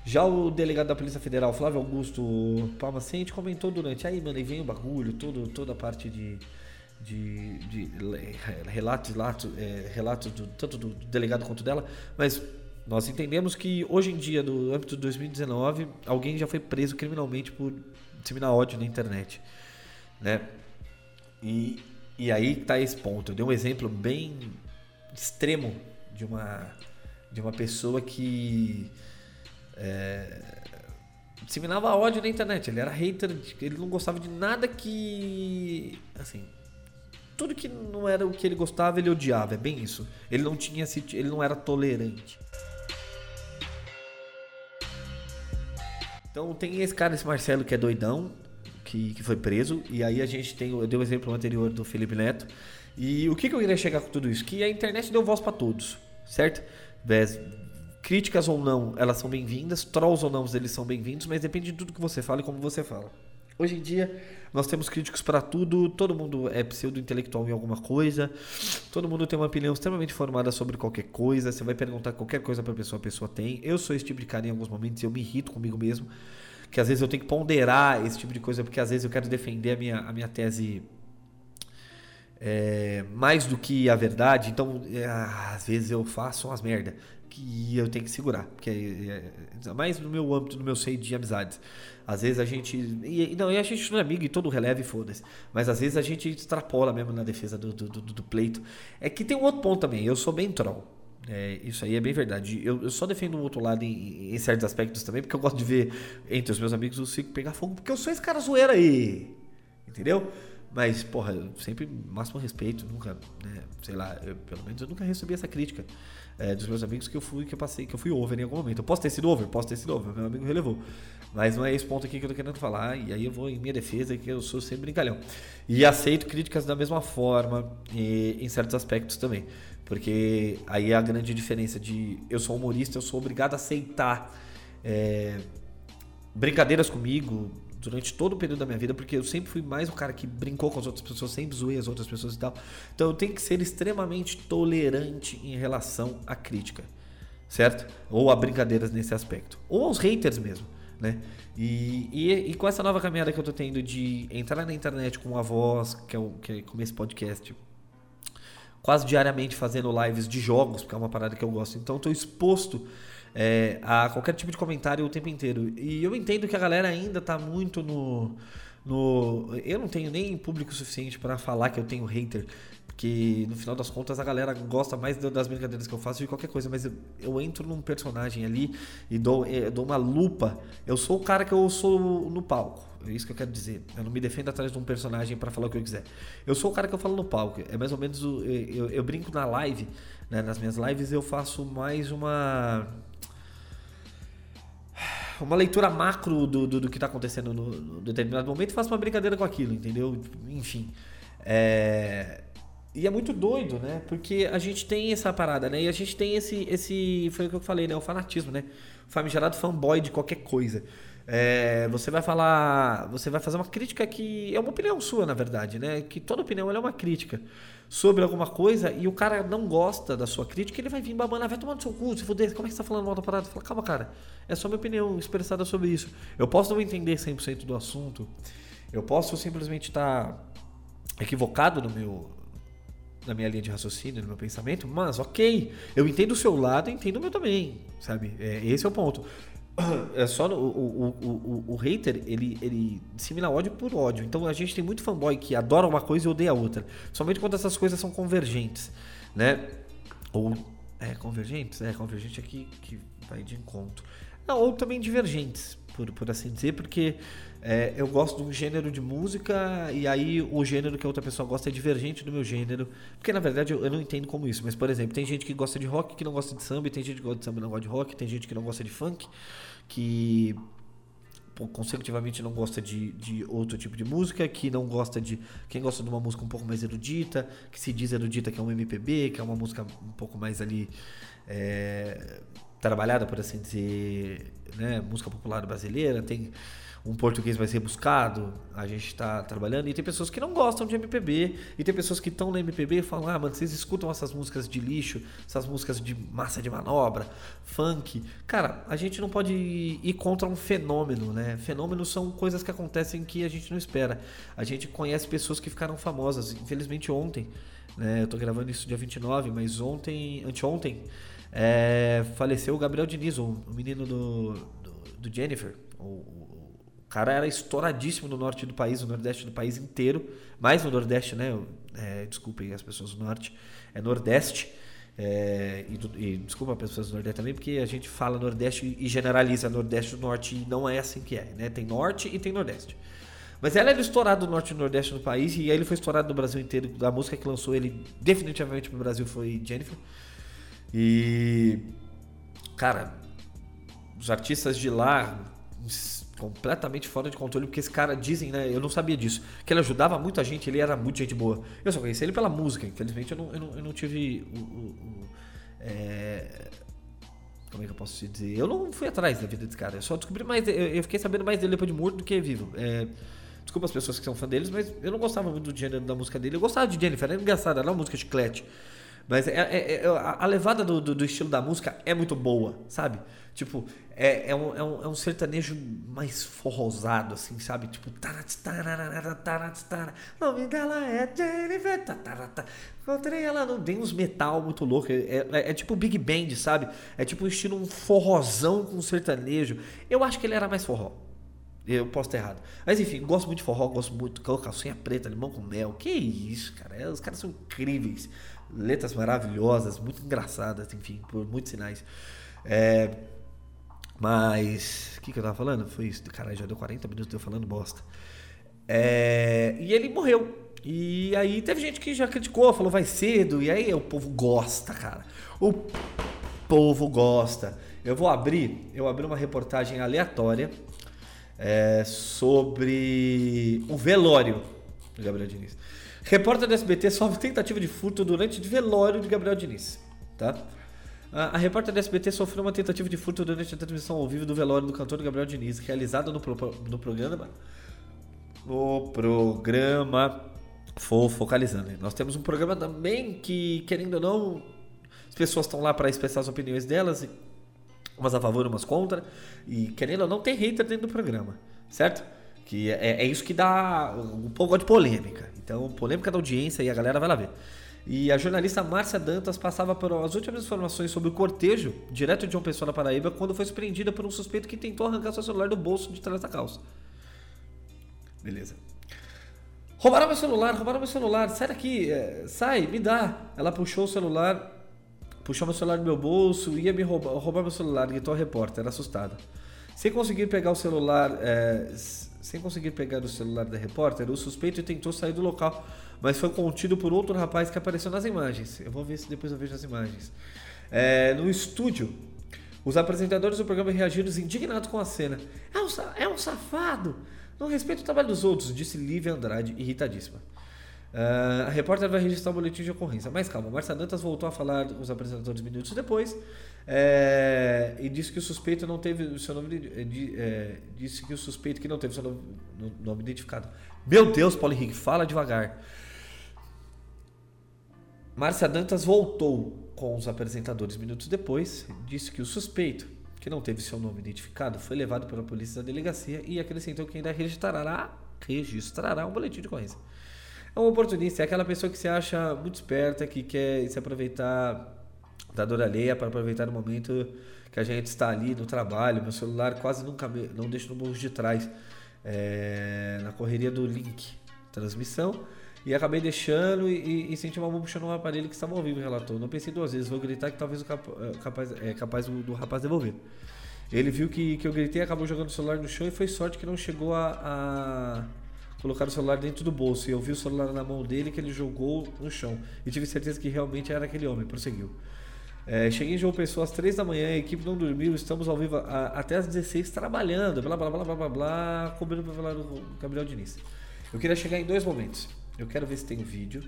A: Já o delegado da Polícia Federal, Flávio Augusto Palmacente, comentou durante aí, mano, e vem o bagulho, todo, toda a parte de, de, de relatos, relatos, é, relatos do, tanto do delegado quanto dela, mas nós entendemos que hoje em dia, no âmbito de 2019, alguém já foi preso criminalmente por disseminar ódio na internet, né? E, e aí tá esse ponto. Eu dei um exemplo bem extremo de uma de uma pessoa que é, disseminava ódio na internet. Ele era hater, ele não gostava de nada que assim tudo que não era o que ele gostava ele odiava. É bem isso. Ele não tinha ele não era tolerante. Então tem esse cara, esse Marcelo que é doidão, que, que foi preso. E aí a gente tem, eu dei o exemplo anterior do Felipe Neto. E o que, que eu queria chegar com tudo isso? Que a internet deu voz para todos, certo? Críticas ou não, elas são bem-vindas. Trolls ou não, eles são bem-vindos, mas depende de tudo que você fala e como você fala. Hoje em dia, nós temos críticos para tudo, todo mundo é pseudo-intelectual em alguma coisa, todo mundo tem uma opinião extremamente formada sobre qualquer coisa. Você vai perguntar qualquer coisa para a pessoa, a pessoa tem. Eu sou esse tipo de cara em alguns momentos eu me irrito comigo mesmo, que às vezes eu tenho que ponderar esse tipo de coisa, porque às vezes eu quero defender a minha, a minha tese é, mais do que a verdade, então é, às vezes eu faço umas merda que eu tenho que segurar, porque é, é, mais no meu âmbito, no meu seio de amizades. Às vezes a gente. E, não, e a gente não é amigo e todo releve, foda-se. Mas às vezes a gente extrapola mesmo na defesa do, do, do, do pleito. É que tem um outro ponto também, eu sou bem troll. É, isso aí é bem verdade. Eu, eu só defendo o outro lado em, em, certos aspectos também, porque eu gosto de ver entre os meus amigos o Cico pegar fogo, porque eu sou esse cara zoeira aí. Entendeu? Mas, porra, sempre máximo respeito, nunca, né, sei lá, eu, pelo menos eu nunca recebi essa crítica é, dos meus amigos que eu fui, que eu passei, que eu fui over em algum momento. Eu posso ter sido over, posso ter sido over, meu amigo relevou. Mas não é esse ponto aqui que eu tô querendo falar, e aí eu vou em minha defesa, que eu sou sempre brincalhão. E aceito críticas da mesma forma, e, em certos aspectos também. Porque aí é a grande diferença de eu sou humorista, eu sou obrigado a aceitar é, brincadeiras comigo, durante todo o período da minha vida, porque eu sempre fui mais o cara que brincou com as outras pessoas, sempre zoei as outras pessoas e tal. Então eu tenho que ser extremamente tolerante em relação à crítica, certo? Ou a brincadeiras nesse aspecto. Ou aos haters mesmo, né? E, e, e com essa nova caminhada que eu tô tendo de entrar na internet com a voz, que é, o, que é como esse podcast, quase diariamente fazendo lives de jogos, porque é uma parada que eu gosto. Então eu tô exposto é, a qualquer tipo de comentário o tempo inteiro. E eu entendo que a galera ainda tá muito no. no eu não tenho nem público suficiente para falar que eu tenho hater. Porque no final das contas a galera gosta mais das brincadeiras que eu faço de qualquer coisa, mas eu, eu entro num personagem ali e dou, dou uma lupa. Eu sou o cara que eu sou no palco. É isso que eu quero dizer. Eu não me defendo atrás de um personagem para falar o que eu quiser. Eu sou o cara que eu falo no palco. É mais ou menos. O, eu, eu, brinco na live, né? nas minhas lives eu faço mais uma uma leitura macro do, do, do que está acontecendo no, no, determinado momento e faço uma brincadeira com aquilo, entendeu? Enfim. É... E é muito doido, né? Porque a gente tem essa parada, né? E a gente tem esse. esse foi o que eu falei, né? O fanatismo, né? O famigerado fanboy de qualquer coisa. É, você vai falar. Você vai fazer uma crítica que. É uma opinião sua, na verdade, né? Que toda opinião é uma crítica sobre alguma coisa e o cara não gosta da sua crítica, ele vai vir babando, vai tomar no seu cu, se fuder, como é que você tá falando mal da parada? Fala, calma, cara, é só minha opinião expressada sobre isso. Eu posso não entender 100% do assunto, eu posso simplesmente estar tá equivocado no meu na minha linha de raciocínio, no meu pensamento, mas ok, eu entendo o seu lado, entendo o meu também, sabe? É, esse é o ponto. É só no, o, o, o, o, hater, ele, ele dissemina ódio por ódio. Então a gente tem muito fanboy que adora uma coisa e odeia outra. Somente quando essas coisas são convergentes, né? Ou é convergentes, é convergente aqui que vai de encontro. Não, ou também divergentes, por, por assim dizer, porque é, eu gosto de um gênero de música e aí o gênero que a outra pessoa gosta é divergente do meu gênero. Porque na verdade eu, eu, não entendo como isso. Mas, por exemplo, tem gente que gosta de rock que não gosta de samba, tem gente que gosta de samba e não gosta de rock, tem gente que não gosta de funk, que consecutivamente não gosta de, de outro tipo de música, que não gosta de. Quem gosta de uma música um pouco mais erudita, que se diz erudita que é um MPB, que é uma música um pouco mais ali. É, trabalhada, por assim dizer, né, música popular brasileira, tem um português mais rebuscado, a gente está trabalhando, e tem pessoas que não gostam de MPB, e tem pessoas que estão na MPB e falam, ah, mano, vocês escutam essas músicas de lixo, essas músicas de massa de manobra, funk. Cara, a gente não pode ir contra um fenômeno, né? Fenômenos são coisas que acontecem que a gente não espera. A gente conhece pessoas que ficaram famosas, infelizmente ontem, né? Eu tô gravando isso dia 29, mas ontem, anteontem, é, faleceu o Gabriel Diniz, o, menino do, do, do Jennifer, o, o cara era estouradíssimo no norte do país, no nordeste do país inteiro. Mais no nordeste, né? É, desculpem as pessoas do norte. É nordeste. É, e, e, desculpa as pessoas do Nordeste também, porque a gente fala Nordeste e generaliza Nordeste e Norte e não é assim que é, né? Tem Norte e tem Nordeste. Mas ela era estourado no Norte e Nordeste no país e aí ele foi estourado no Brasil inteiro. A música que lançou ele definitivamente pro Brasil foi Jennifer. E. Cara, os artistas de lá completamente fora de controle, porque esse cara dizem, né? Eu não sabia disso, que ele ajudava muita gente, ele era muito gente boa. Eu só conheci ele pela música, infelizmente eu não, eu não, eu não tive o. o, o é... Como é que eu posso te dizer? Eu não fui atrás da vida desse cara, eu só descobri mais. Eu, fiquei sabendo mais dele depois de morto do que vivo. É... Desculpa as pessoas que são fã deles, mas eu não gostava muito do gênero da música dele. Eu gostava de Jennifer, era engraçada, era uma música chiclete. Mas é, é, é, a levada do, do, do, estilo da música é muito boa, sabe? Tipo, é, é, um, é, um, é um sertanejo mais forrosado, assim, sabe? Tipo, nome dela é Jennifer. Encontrei ela, não tem uns metal muito louco. É, é, é, tipo Big Band, sabe? É tipo estilo um forrozão com sertanejo. Eu acho que ele era mais forró. Eu posso estar errado. Mas enfim, gosto muito de forró, gosto muito de calcinha preta, limão com mel. Que isso, cara. Os caras são incríveis letras maravilhosas, muito engraçadas, enfim, por muitos sinais. É, mas, o que, que eu tava falando? Foi isso, caralho, já deu 40 minutos eu falando bosta. É, e ele morreu. E aí teve gente que já criticou, falou vai cedo, e aí o povo gosta, cara. O povo gosta. Eu vou abrir, eu abri uma reportagem aleatória é, sobre o velório do Gabriel Diniz. Repórter do SBT sofre tentativa de furto durante o velório de Gabriel Diniz. Tá? A, repórter da SBT sofreu uma tentativa de furto durante a transmissão ao vivo do velório do cantor Gabriel Diniz, realizada no, pro, no programa. No programa for focalizando. Nós temos um programa também que, querendo ou não, as pessoas estão lá para expressar as opiniões delas, umas a favor, umas contra, e querendo ou não, tem hater dentro do programa, certo? Que é, é isso que dá um pouco de polêmica. Então, polêmica da audiência e a galera vai lá ver. E a jornalista Márcia Dantas passava por as últimas informações sobre o cortejo, direto de João Pessoa na Paraíba, quando foi surpreendida por um suspeito que tentou arrancar seu celular do bolso de trás da calça. Beleza. Roubaram meu celular, roubaram meu celular, sai daqui, é, sai, me dá. Ela puxou o celular, puxou meu celular do meu bolso, ia me roubar, roubar meu celular, gritou a repórter, assustada. Sem conseguir pegar o celular, é, sem conseguir pegar o celular da repórter, o suspeito tentou sair do local mas foi contido por outro rapaz que apareceu nas imagens. Eu vou ver se depois eu vejo as imagens. É, no estúdio, os apresentadores do programa reagiram indignados com a cena. É um, é um safado! Não respeita o trabalho dos outros, disse Lívia Andrade, irritadíssima. Uh, a repórter vai registrar o boletim de ocorrência. Mas calma, Marcia Dantas voltou a falar com os apresentadores minutos depois é, e disse que o suspeito não teve o seu nome é, disse que o suspeito que não teve seu nome, nome identificado. Meu Deus, Paulo Henrique, fala devagar. Márcia Dantas voltou com os apresentadores minutos depois, disse que o suspeito, que não teve seu nome identificado, foi levado pela polícia da delegacia e acrescentou que ainda registrará, registrará um boletim de ocorrência. É um oportunista, é aquela pessoa que se acha muito esperta, que quer se aproveitar da dor alheia para aproveitar o momento que a gente está ali no trabalho. Meu celular quase nunca me, não deixa no bolso de trás, é, na correria do link transmissão. E acabei deixando e, e senti uma bomba puxando um aparelho que estava ao vivo, relatou. Não pensei duas vezes, vou gritar que talvez o é, capaz, é capaz do, do, rapaz devolver. Ele viu que, que eu gritei, acabou jogando o celular no chão e foi sorte que não chegou a, a colocar o celular dentro do bolso. E eu vi o celular na mão dele que ele jogou no chão. E tive certeza que realmente era aquele homem. Prosseguiu. É, cheguei em João Pessoa às 3 da manhã, a equipe não dormiu, estamos ao vivo a, até às 16 trabalhando, blá blá blá blá blá blá, cobrindo falar do Gabriel Diniz. Eu queria chegar em dois momentos. Eu quero ver se tem um vídeo.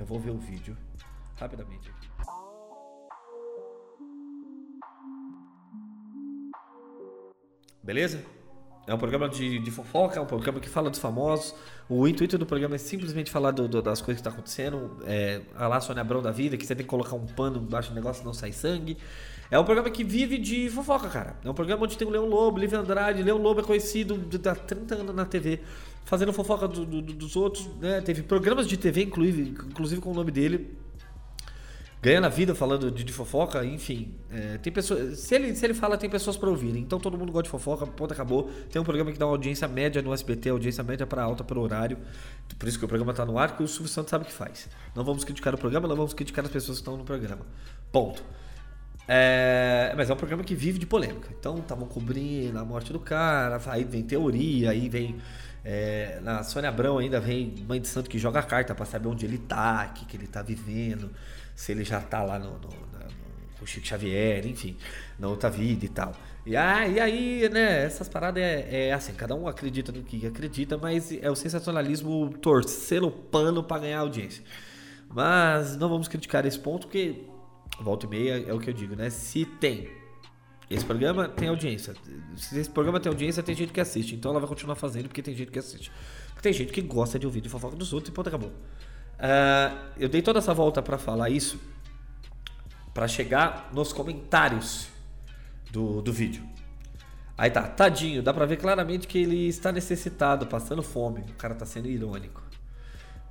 A: Eu vou ver o vídeo rapidamente. Beleza? É um programa de, de, fofoca, é um programa que fala dos famosos. O intuito do programa é simplesmente falar do, do, das coisas que estão tá acontecendo. É, a lá Sônia Abrão da vida, que você tem que colocar um pano embaixo do negócio não sai sangue. É um programa que vive de fofoca, cara. É um programa onde tem o Leão Lobo, Livre Andrade. Leão Lobo é conhecido há 30 anos na TV fazendo fofoca do, do, dos outros, né? Teve programas de TV, inclusive, inclusive com o nome dele. Ganhando a vida falando de, de fofoca, enfim. É, tem pessoas. Se ele, se ele fala, tem pessoas para ouvir. Então todo mundo gosta de fofoca, ponto acabou. Tem um programa que dá uma audiência média no SBT, audiência média para alta pelo horário. Por isso que o programa tá no ar, que o Silvio Santos sabe o que faz. Não vamos criticar o programa, não vamos criticar as pessoas que estão no programa. Ponto. É, mas é um programa que vive de polêmica. Então estavam cobrindo a morte do cara, aí vem teoria, aí vem é, na Sônia Abrão ainda vem mãe de santo que joga carta para saber onde ele tá, o que, que ele tá vivendo, se ele já tá lá no, no, no, com o Chico Xavier, enfim, na outra vida e tal. E, ah, e aí, né, essas paradas é, é, assim, cada um acredita no que acredita, mas é o sensacionalismo torcer o pano para ganhar audiência. Mas não vamos criticar esse ponto, porque volta e meia é o que eu digo, né? Se tem esse programa tem audiência. Se esse programa tem audiência, tem gente que assiste. Então ela vai continuar fazendo porque tem gente que assiste. Tem gente que gosta de ouvir de fofoca dos outros e ponto, acabou. Uh, eu dei toda essa volta para falar isso para chegar nos comentários do, do vídeo. Aí tá, tadinho, dá pra ver claramente que ele está necessitado, passando fome. O cara tá sendo irônico.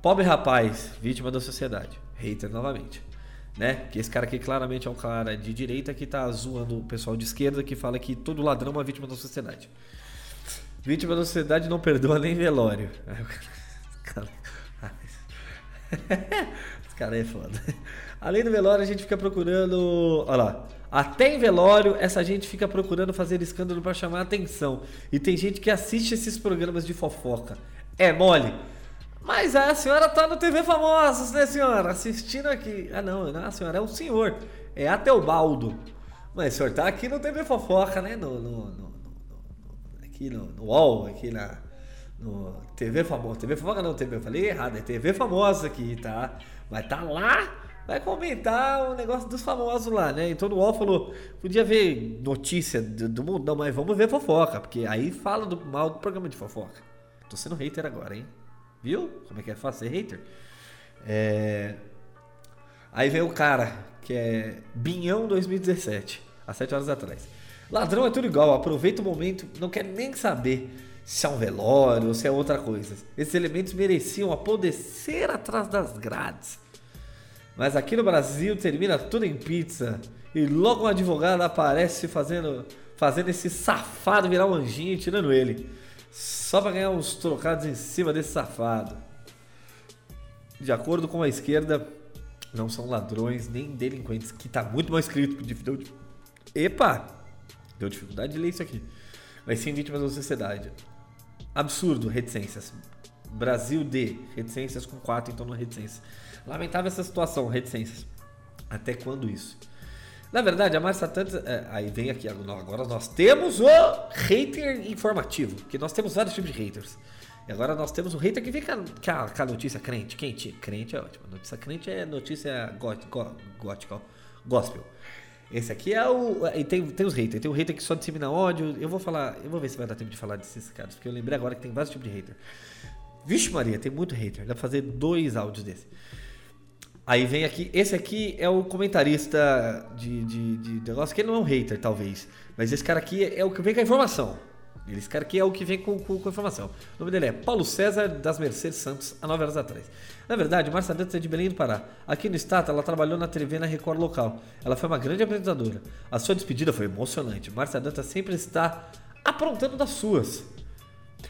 A: Pobre rapaz, vítima da sociedade. Hater novamente né? Que esse cara aqui claramente é um cara de direita que tá zoando o pessoal de esquerda que fala que todo ladrão é uma vítima da sociedade. Vítima da sociedade não perdoa nem velório. Esse cara é foda. Além do velório, a gente fica procurando. Olha lá. Até em velório, essa gente fica procurando fazer escândalo para chamar atenção. E tem gente que assiste esses programas de fofoca. É mole. Mas a senhora tá no TV Famosos, né, senhora? Assistindo aqui. Ah, não, não, a senhora é um senhor. É Atelbaldo. Mas o senhor tá aqui no TV Fofoca, né? No, no, no, no aqui no, no UOL, aqui na. No TV Famosa. TV Fofoca não, TV, eu falei errado, é TV Famosa aqui, tá? Mas tá lá vai comentar o negócio dos famosos lá, né? Então o UOL falou, podia ver notícia do, do mundo, não, mas vamos ver fofoca, porque aí fala do mal do programa de fofoca. Tô sendo hater agora, hein? Viu? Como é que é fácil ser hater? É... Aí vem o cara, que é Binhão 2017, há 7 horas atrás. Ladrão é tudo igual, aproveita o momento, não quer nem saber se é um velório ou se é outra coisa. Esses elementos mereciam apodrecer atrás das grades. Mas aqui no Brasil termina tudo em pizza e logo um advogado aparece fazendo, fazendo esse safado virar um anjinho e tirando ele. Só para ganhar uns trocados em cima desse safado. De acordo com a esquerda, não são ladrões nem delinquentes, que tá muito mal escrito. Epa! Deu dificuldade de ler isso aqui. Mas sim vítimas da sociedade. Absurdo, reticências. Brasil D, reticências com 4 em torno da reticência. Lamentável essa situação, reticências. Até quando isso? Na verdade, a Márcia Santos. É, aí vem aqui, agora nós temos o hater informativo. Porque nós temos vários tipos de haters. E agora nós temos o hater que vem com a, com a notícia crente. Quente. Crente é ótimo. Notícia crente é notícia gótica, gótica, gospel. Esse aqui é o. E tem, tem os haters. Tem o hater que só dissemina ódio. Eu vou falar. Eu vou ver se vai dar tempo de falar desses caras. Porque eu lembrei agora que tem vários tipos de hater. Vixe, Maria, tem muito hater. Dá pra fazer dois áudios desse. Aí vem aqui. Esse aqui é o comentarista de, de, de negócio. Que ele não é um hater, talvez. Mas esse cara aqui é o que vem com a informação. Esse cara aqui é o que vem com, com, com informação. O nome dele é Paulo César das Mercedes Santos, há nove horas atrás. Na verdade, Marcia Dantas é de Belém do Pará. Aqui no estado, ela trabalhou na TV na Record local. Ela foi uma grande apresentadora. A sua despedida foi emocionante. Marcia Dantas sempre está aprontando das suas.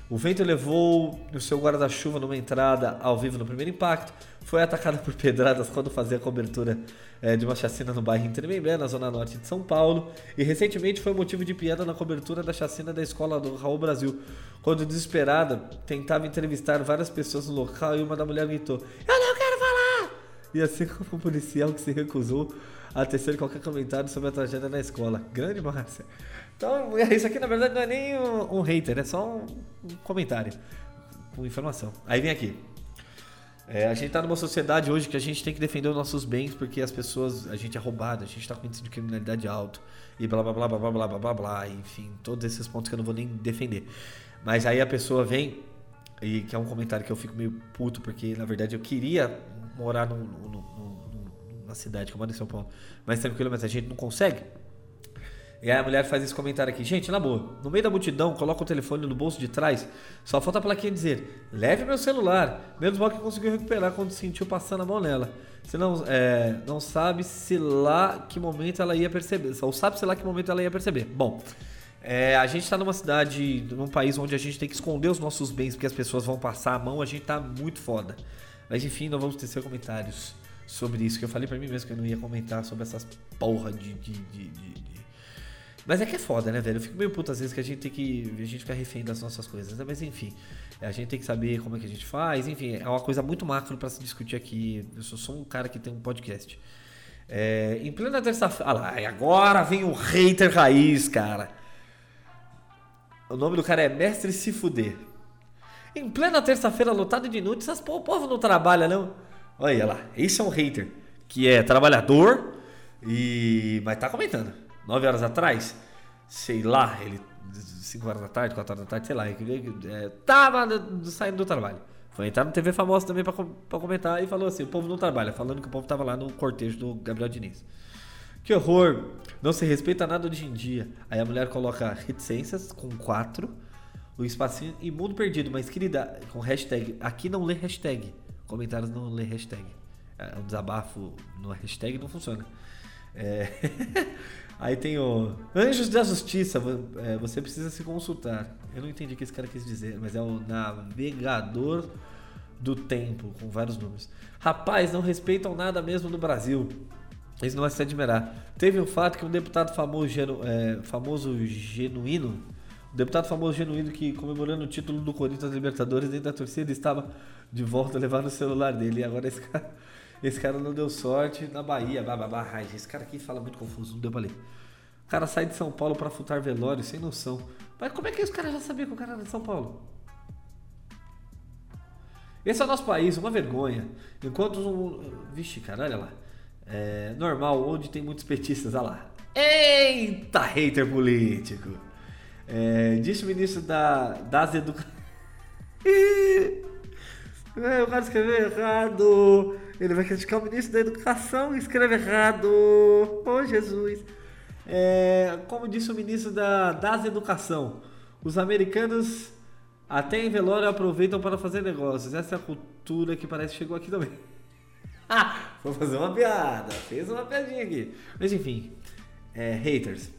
A: O vento levou o seu guarda-chuva numa entrada ao vivo no primeiro impacto. Foi atacada por pedradas quando fazia a cobertura é, de uma chacina no bairro Tremembé, na zona norte de São Paulo. E recentemente foi motivo de piada na cobertura da chacina da escola do Raul Brasil. Quando desesperada, tentava entrevistar várias pessoas no local e uma da mulher gritou: Eu não quero falar! E assim como o policial que se recusou a tecer qualquer comentário sobre a tragédia na escola. Grande Márcia. Então, isso aqui na verdade não é nem um, um hater, é só um, um comentário com informação. Aí vem aqui. É, a gente está numa sociedade hoje que a gente tem que defender os nossos bens porque as pessoas, a gente é roubado, a gente está com índice de criminalidade alto e blá blá blá blá blá blá blá blá enfim, todos esses pontos que eu não vou nem defender. Mas aí a pessoa vem e que é um comentário que eu fico meio puto porque na verdade eu queria morar no, no, no, na cidade moro em São Paulo, mas tranquilo, mas a gente não consegue. E aí a mulher faz esse comentário aqui. Gente, na boa, no meio da multidão, coloca o telefone no bolso de trás, só falta a plaquinha dizer, leve meu celular. Menos mal que conseguiu recuperar quando sentiu passando a mão nela. Você não, é, não sabe se lá que momento ela ia perceber. Ou sabe se lá que momento ela ia perceber. Bom, é, a gente está numa cidade, num país onde a gente tem que esconder os nossos bens porque as pessoas vão passar a mão, a gente tá muito foda. Mas enfim, não vamos tecer comentários sobre isso, que eu falei para mim mesmo que eu não ia comentar sobre essas porra de, de, de, de mas é que é foda, né, velho? Eu fico meio puto às vezes que a gente tem que. A gente fica refém das nossas coisas. Né? Mas enfim, a gente tem que saber como é que a gente faz. Enfim, é uma coisa muito macro para se discutir aqui. Eu sou só um cara que tem um podcast. É, em plena terça-feira. Ah lá, e agora vem o hater raiz, cara. O nome do cara é Mestre Se Fuder. Em plena terça-feira lotada de notícias, o povo não trabalha, não. Olha lá, esse é um hater que é trabalhador e. Mas tá comentando. 9 horas atrás, sei lá, ele 5 horas da tarde, 4 horas da tarde, sei lá, é, tava saindo do trabalho. Foi entrar no TV Famosa também pra, comentar e falou assim: o povo não trabalha, falando que o povo tava lá no cortejo do Gabriel Diniz. Que horror! Não se respeita nada hoje em dia. Aí a mulher coloca reticências com 4, o espacinho e mundo perdido, mas querida, com hashtag. Aqui não lê hashtag. Comentários não lê hashtag. É, um desabafo no hashtag não funciona. É. Aí tem o Anjos da Justiça, é, você precisa se consultar. Eu não entendi o que esse cara quis dizer, mas é o navegador do tempo, com vários números. Rapaz, não respeitam nada mesmo no Brasil. Isso não vai se admirar. Teve um fato que um deputado famoso, genu, é, famoso genuíno, um deputado famoso genuíno que comemorando o título do Corinthians Libertadores dentro da torcida estava de volta levando o celular dele. E agora esse cara esse cara não deu sorte na Bahia. Bababá. Esse cara aqui fala muito confuso, não deu pra ler. O cara sai de São Paulo para futar velório, sem noção. Mas como é que os caras já sabiam que o cara era de São Paulo? Esse é o nosso país, uma vergonha. Enquanto um. Vixe, cara, olha lá. É, normal, onde tem muitos petistas, olha lá. Eita, hater político. É, disse o ministro da, das educações. É, o cara escreveu errado. Ele vai criticar o ministro da Educação e escreve errado. Oh, Jesus. É, como disse o ministro da, das Educação, os americanos até em velório aproveitam para fazer negócios. Essa é a cultura que parece que chegou aqui também. Vou fazer uma piada. Fez uma piadinha aqui. Mas enfim. É, haters.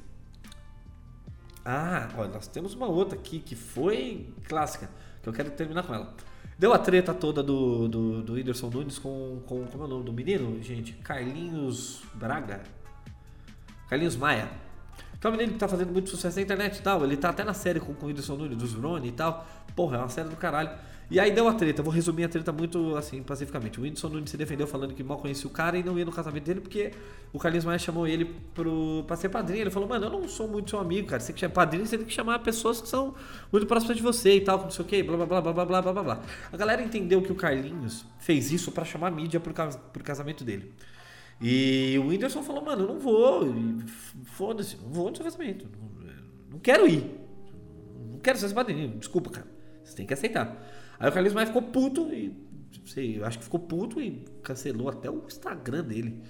A: Ah, olha, nós temos uma outra aqui que foi clássica. Que eu quero terminar com ela. Deu a treta toda do, do, do Whindersson Nunes com, com. Como é o nome do menino, gente? Carlinhos Braga. Carlinhos Maia. Que é um menino que tá fazendo muito sucesso na internet e tal. Ele tá até na série com, com o Whindersson Nunes, dos Vrone e tal. Porra, é uma série do caralho. E aí deu a treta, vou resumir a treta muito assim, pacificamente. O Whindersson Nunes se defendeu falando que mal conhecia o cara e não ia no casamento dele porque o Carlinhos Maia chamou ele pro, pra ser padrinho. Ele falou, mano, eu não sou muito seu amigo, cara. Você que é padrinho, você tem que chamar pessoas que são muito próximas de você e tal, não sei o que, blá blá blá blá blá blá blá blá. A galera entendeu que o Carlinhos fez isso para chamar mídia pro, pro casamento dele. E o Whindersson falou, mano, eu não vou, foda-se, não vou no seu casamento. Não, quero ir. Não quero ser padrinho, desculpa, cara. Você tem que aceitar. Aí o Carlinhos Maia ficou puto e. Sei, acho que ficou puto e cancelou até o Instagram dele.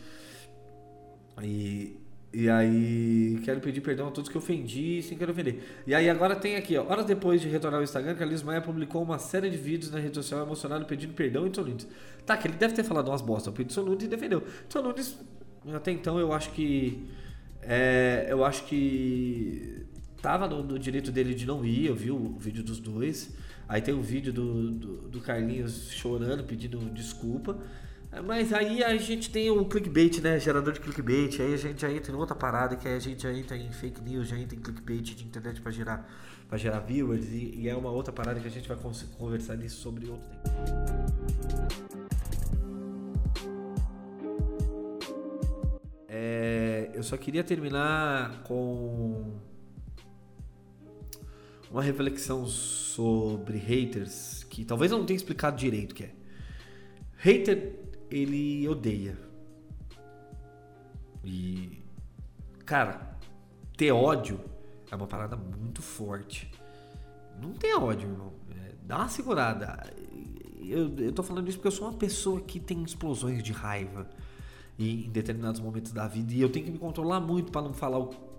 A: E, e aí, quero pedir perdão a todos que ofendi sem querer ofender. E aí, agora tem aqui, ó. Horas depois de retornar ao Instagram, Carlinhos Maia publicou uma série de vídeos na rede social emocionado pedindo perdão em Edson. Tá, que ele deve ter falado umas bosta. O Edson Nunes defendeu. Edson até então, eu acho que. É, eu acho que. Tava no, no direito dele de não ir. Eu vi o vídeo dos dois. Aí tem um vídeo do, do, do Carlinhos chorando, pedindo desculpa. Mas aí a gente tem o clickbait, né? Gerador de clickbait. Aí a gente já entra em outra parada, que a gente já entra em fake news, já entra em clickbait de internet para gerar, pra gerar viewers. E, e, é uma outra parada que a gente vai conversar nisso sobre outro tempo. É, eu só queria terminar com uma reflexão sobre haters que talvez eu não tenha explicado direito o que é. Hater, ele odeia. E cara, ter ódio é uma parada muito forte. Não tem ódio, irmão. É, dá uma segurada. Eu, eu tô falando isso porque eu sou uma pessoa que tem explosões de raiva em determinados momentos da vida e eu tenho que me controlar muito para não falar o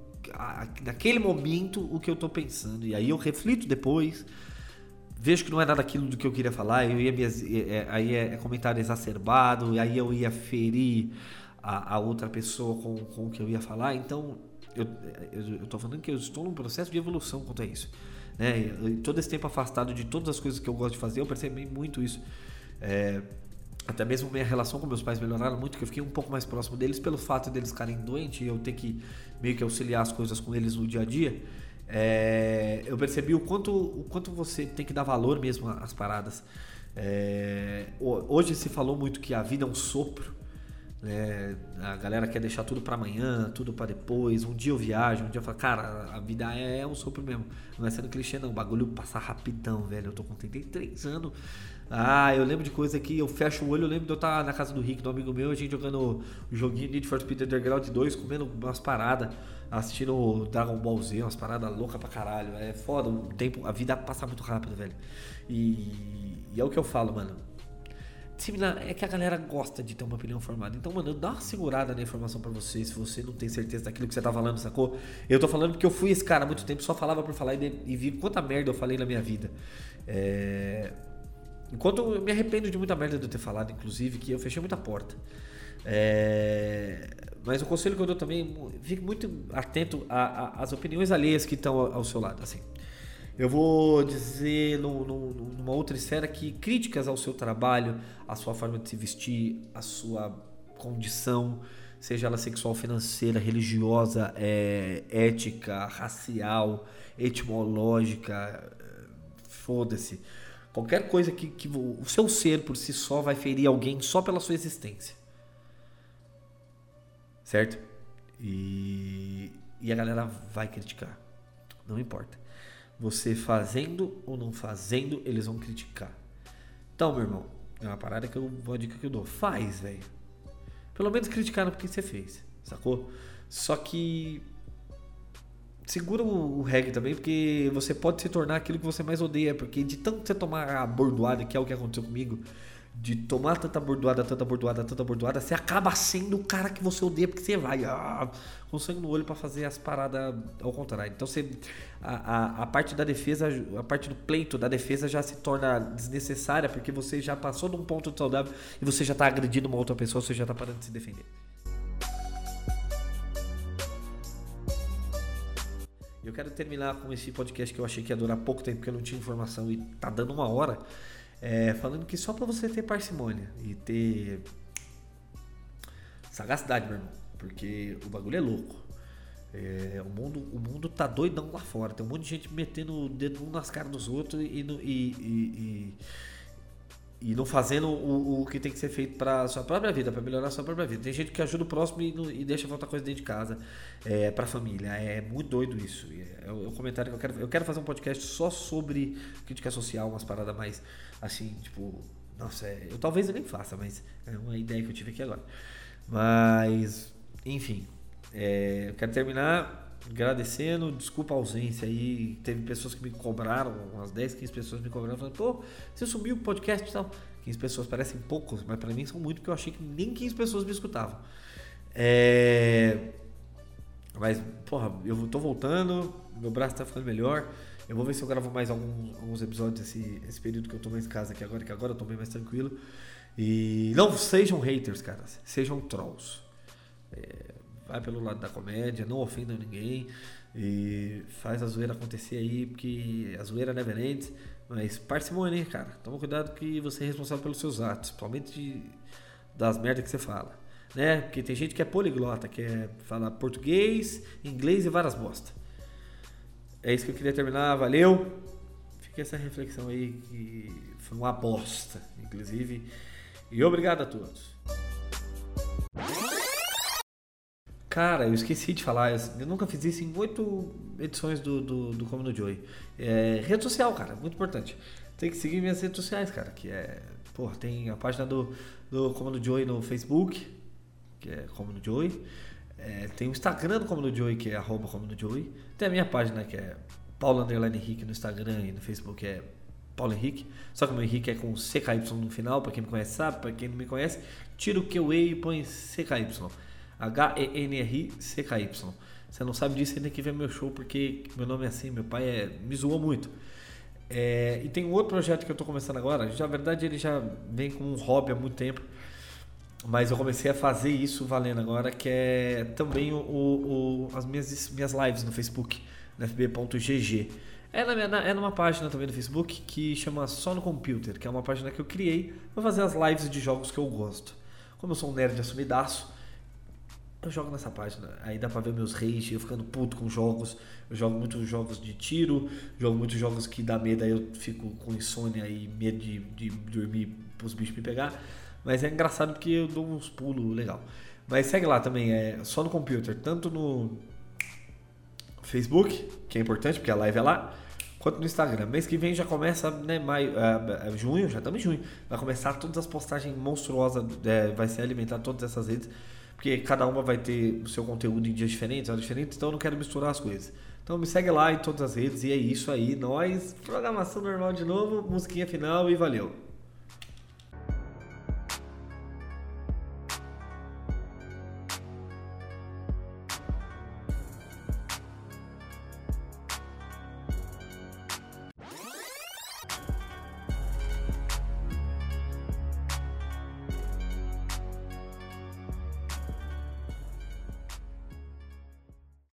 A: naquele momento o que eu tô pensando. E aí eu reflito depois, vejo que não é nada aquilo do que eu queria falar, eu ia me, é, é, aí é, é, comentário exacerbado, e aí eu ia ferir a, a, outra pessoa com, com o que eu ia falar. Então, eu, tô falando que eu estou num processo de evolução quanto a isso. Né? todo esse tempo afastado de todas as coisas que eu gosto de fazer, eu percebi muito isso. É, até mesmo minha relação com meus pais melhoraram muito, que eu fiquei um pouco mais próximo deles pelo fato deles ficarem doentes e eu ter que meio que auxiliar as coisas com eles no dia a dia. É, eu percebi o quanto, o quanto você tem que dar valor mesmo às paradas. É, hoje se falou muito que a vida é um sopro. Né? A galera quer deixar tudo para amanhã, tudo para depois. Um dia eu viajo, um dia eu falo, cara, a vida é um sopro mesmo. Não é sendo clichê, não. O bagulho passa rapidão, velho. Eu tô com 33 anos. Ah, eu lembro de coisa que eu fecho o olho, eu lembro de eu estar na casa do Rick, do amigo meu, a gente jogando o joguinho Need for Speed Underground 2, comendo umas paradas, assistindo Dragon Ball Z, umas paradas loucas pra caralho. É foda, o tempo, a vida passa muito rápido, velho. E, e é o que eu falo, mano. É que a galera gosta de ter uma opinião formada. Então, mano, dá uma segurada na informação para você, se você não tem certeza daquilo que você tá falando, sacou? Eu tô falando porque eu fui esse cara há muito tempo, só falava por falar e, e vi quanta merda eu falei na minha vida. É Enquanto eu me arrependo de muita merda de eu ter falado, inclusive, que eu fechei muita porta. É... Mas o conselho que eu dou também, fique muito atento às opiniões alheias que estão ao, seu lado. Assim, eu vou dizer no, no, numa outra esfera que críticas ao seu trabalho, à sua forma de se vestir, à sua condição, seja ela sexual, financeira, religiosa, é, ética, racial, etimológica, foda-se Qualquer coisa que, que o seu ser por si só vai ferir alguém só pela sua existência. Certo? E, e a galera vai criticar. Não importa. Você fazendo ou não fazendo, eles vão criticar. Então, meu irmão, é uma parada que eu vou dica que eu dou. Faz, velho. Pelo menos criticaram porque você fez, sacou? Só que segura o, o reggae também, porque você pode se tornar aquilo que você mais odeia, porque de tanto você tomar a bordoada, que é o que aconteceu comigo, de tomar tanta bordoada, tanta bordoada, tanta bordoada, você acaba sendo o cara que você odeia, porque você vai ah, com sangue no olho para fazer as paradas ao contrário. Então você a, a, a, parte da defesa, a parte do pleito da defesa já se torna desnecessária, porque você já passou de um ponto saudável e você já tá agredindo uma outra pessoa, você já tá parando de se defender. Eu quero terminar com esse podcast que eu achei que ia durar pouco tempo, porque eu não tinha informação e tá dando uma hora. É, falando que só para você ter parcimônia e ter sagacidade, meu irmão, porque o bagulho é louco. É, o, mundo, o mundo tá doidão lá fora. Tem um monte de gente metendo o dedo um nas caras dos outros e, e, e, e não fazendo o, o, que tem que ser feito para sua própria vida, para melhorar a sua própria vida. Tem gente que ajuda o próximo e, não, e deixa faltar coisa dentro de casa, é, para a família. É muito doido isso. É, é o comentário que eu quero. Eu quero fazer um podcast só sobre crítica social, umas paradas mais assim, tipo. Nossa, é, eu talvez eu nem faça, mas é uma ideia que eu tive aqui agora. Mas, enfim, é, eu quero terminar agradecendo, desculpa a ausência aí. Teve pessoas que me cobraram, umas 10, 15 pessoas me cobraram, falando, pô, você sumiu o podcast e tal. 15 pessoas parecem poucos, mas para mim são muito, porque eu achei que nem 15 pessoas me escutavam. É... Mas, porra, eu tô voltando, meu braço tá ficando melhor. Eu vou ver se eu gravo mais alguns, alguns episódios esse, esse período que eu tô mais em casa aqui agora, que agora eu tô bem mais tranquilo. E não sejam haters, cara. Sejam trolls. É, vai pelo lado da comédia, não ofenda ninguém e faz a zoeira acontecer aí, porque a zoeira never ends. Mas parcimônia, cara. Toma cuidado que você é responsável pelos seus atos, principalmente de, das merdas que você fala. Né? Porque tem gente que é poliglota, que é falar português, inglês e várias bosta. É isso que eu queria terminar, valeu. Fica essa reflexão aí que foi uma bosta, inclusive. E obrigado a todos. Cara, eu esqueci de falar, eu nunca fiz isso em oito edições do, do, do Como no Joy. É, rede social, cara, muito importante. Tem que seguir minhas redes sociais, cara, que é. Porra, tem a página do, do Como no Joy no Facebook, que é Como no Joy. É, tem o Instagram do Como no Joy, que é arroba Como no Joy. Tem a minha página, que é Paulo Underline Henrique no Instagram e no Facebook é Paulo Henrique. Só que o meu Henrique é com CKY no final, pra quem me conhece sabe, pra quem não me conhece, tira o QE e põe CKY. H-E-N-R-C-K-Y. Você não sabe disso, ainda que ver meu show, porque meu nome é assim, meu pai é, me zoou muito. É, e tem um outro projeto que eu estou começando agora. Na verdade, ele já vem com um hobby há muito tempo. Mas eu comecei a fazer isso valendo agora, que é também o, o, as minhas, minhas lives no Facebook, no fb.gg. É, na minha, é numa página também no Facebook que chama Só no Computer, que é uma página que eu criei para fazer as lives de jogos que eu gosto. Como eu sou um nerd assumidaço, eu jogo nessa página. Aí dá pra ver meus rage, eu ficando puto com jogos. Eu jogo muitos jogos de tiro, jogo muitos jogos que dá medo, aí eu fico com insônia e medo de, de dormir pros bichos me pegar. Mas é engraçado porque eu dou uns pulos legal. Mas segue lá também, é só no computer, tanto no Facebook, que é importante porque a live é lá, quanto no Instagram. Mês que vem já começa, né, maio, uh, junho, já estamos em junho. Vai começar todas as postagens monstruosas, é, vai ser alimentar todas essas redes porque cada uma vai ter o seu conteúdo em dias diferentes, horas diferentes, então eu não quero misturar as coisas. Então me segue lá em todas as redes e é isso aí. Nós, programação normal de novo, musiquinha final e valeu.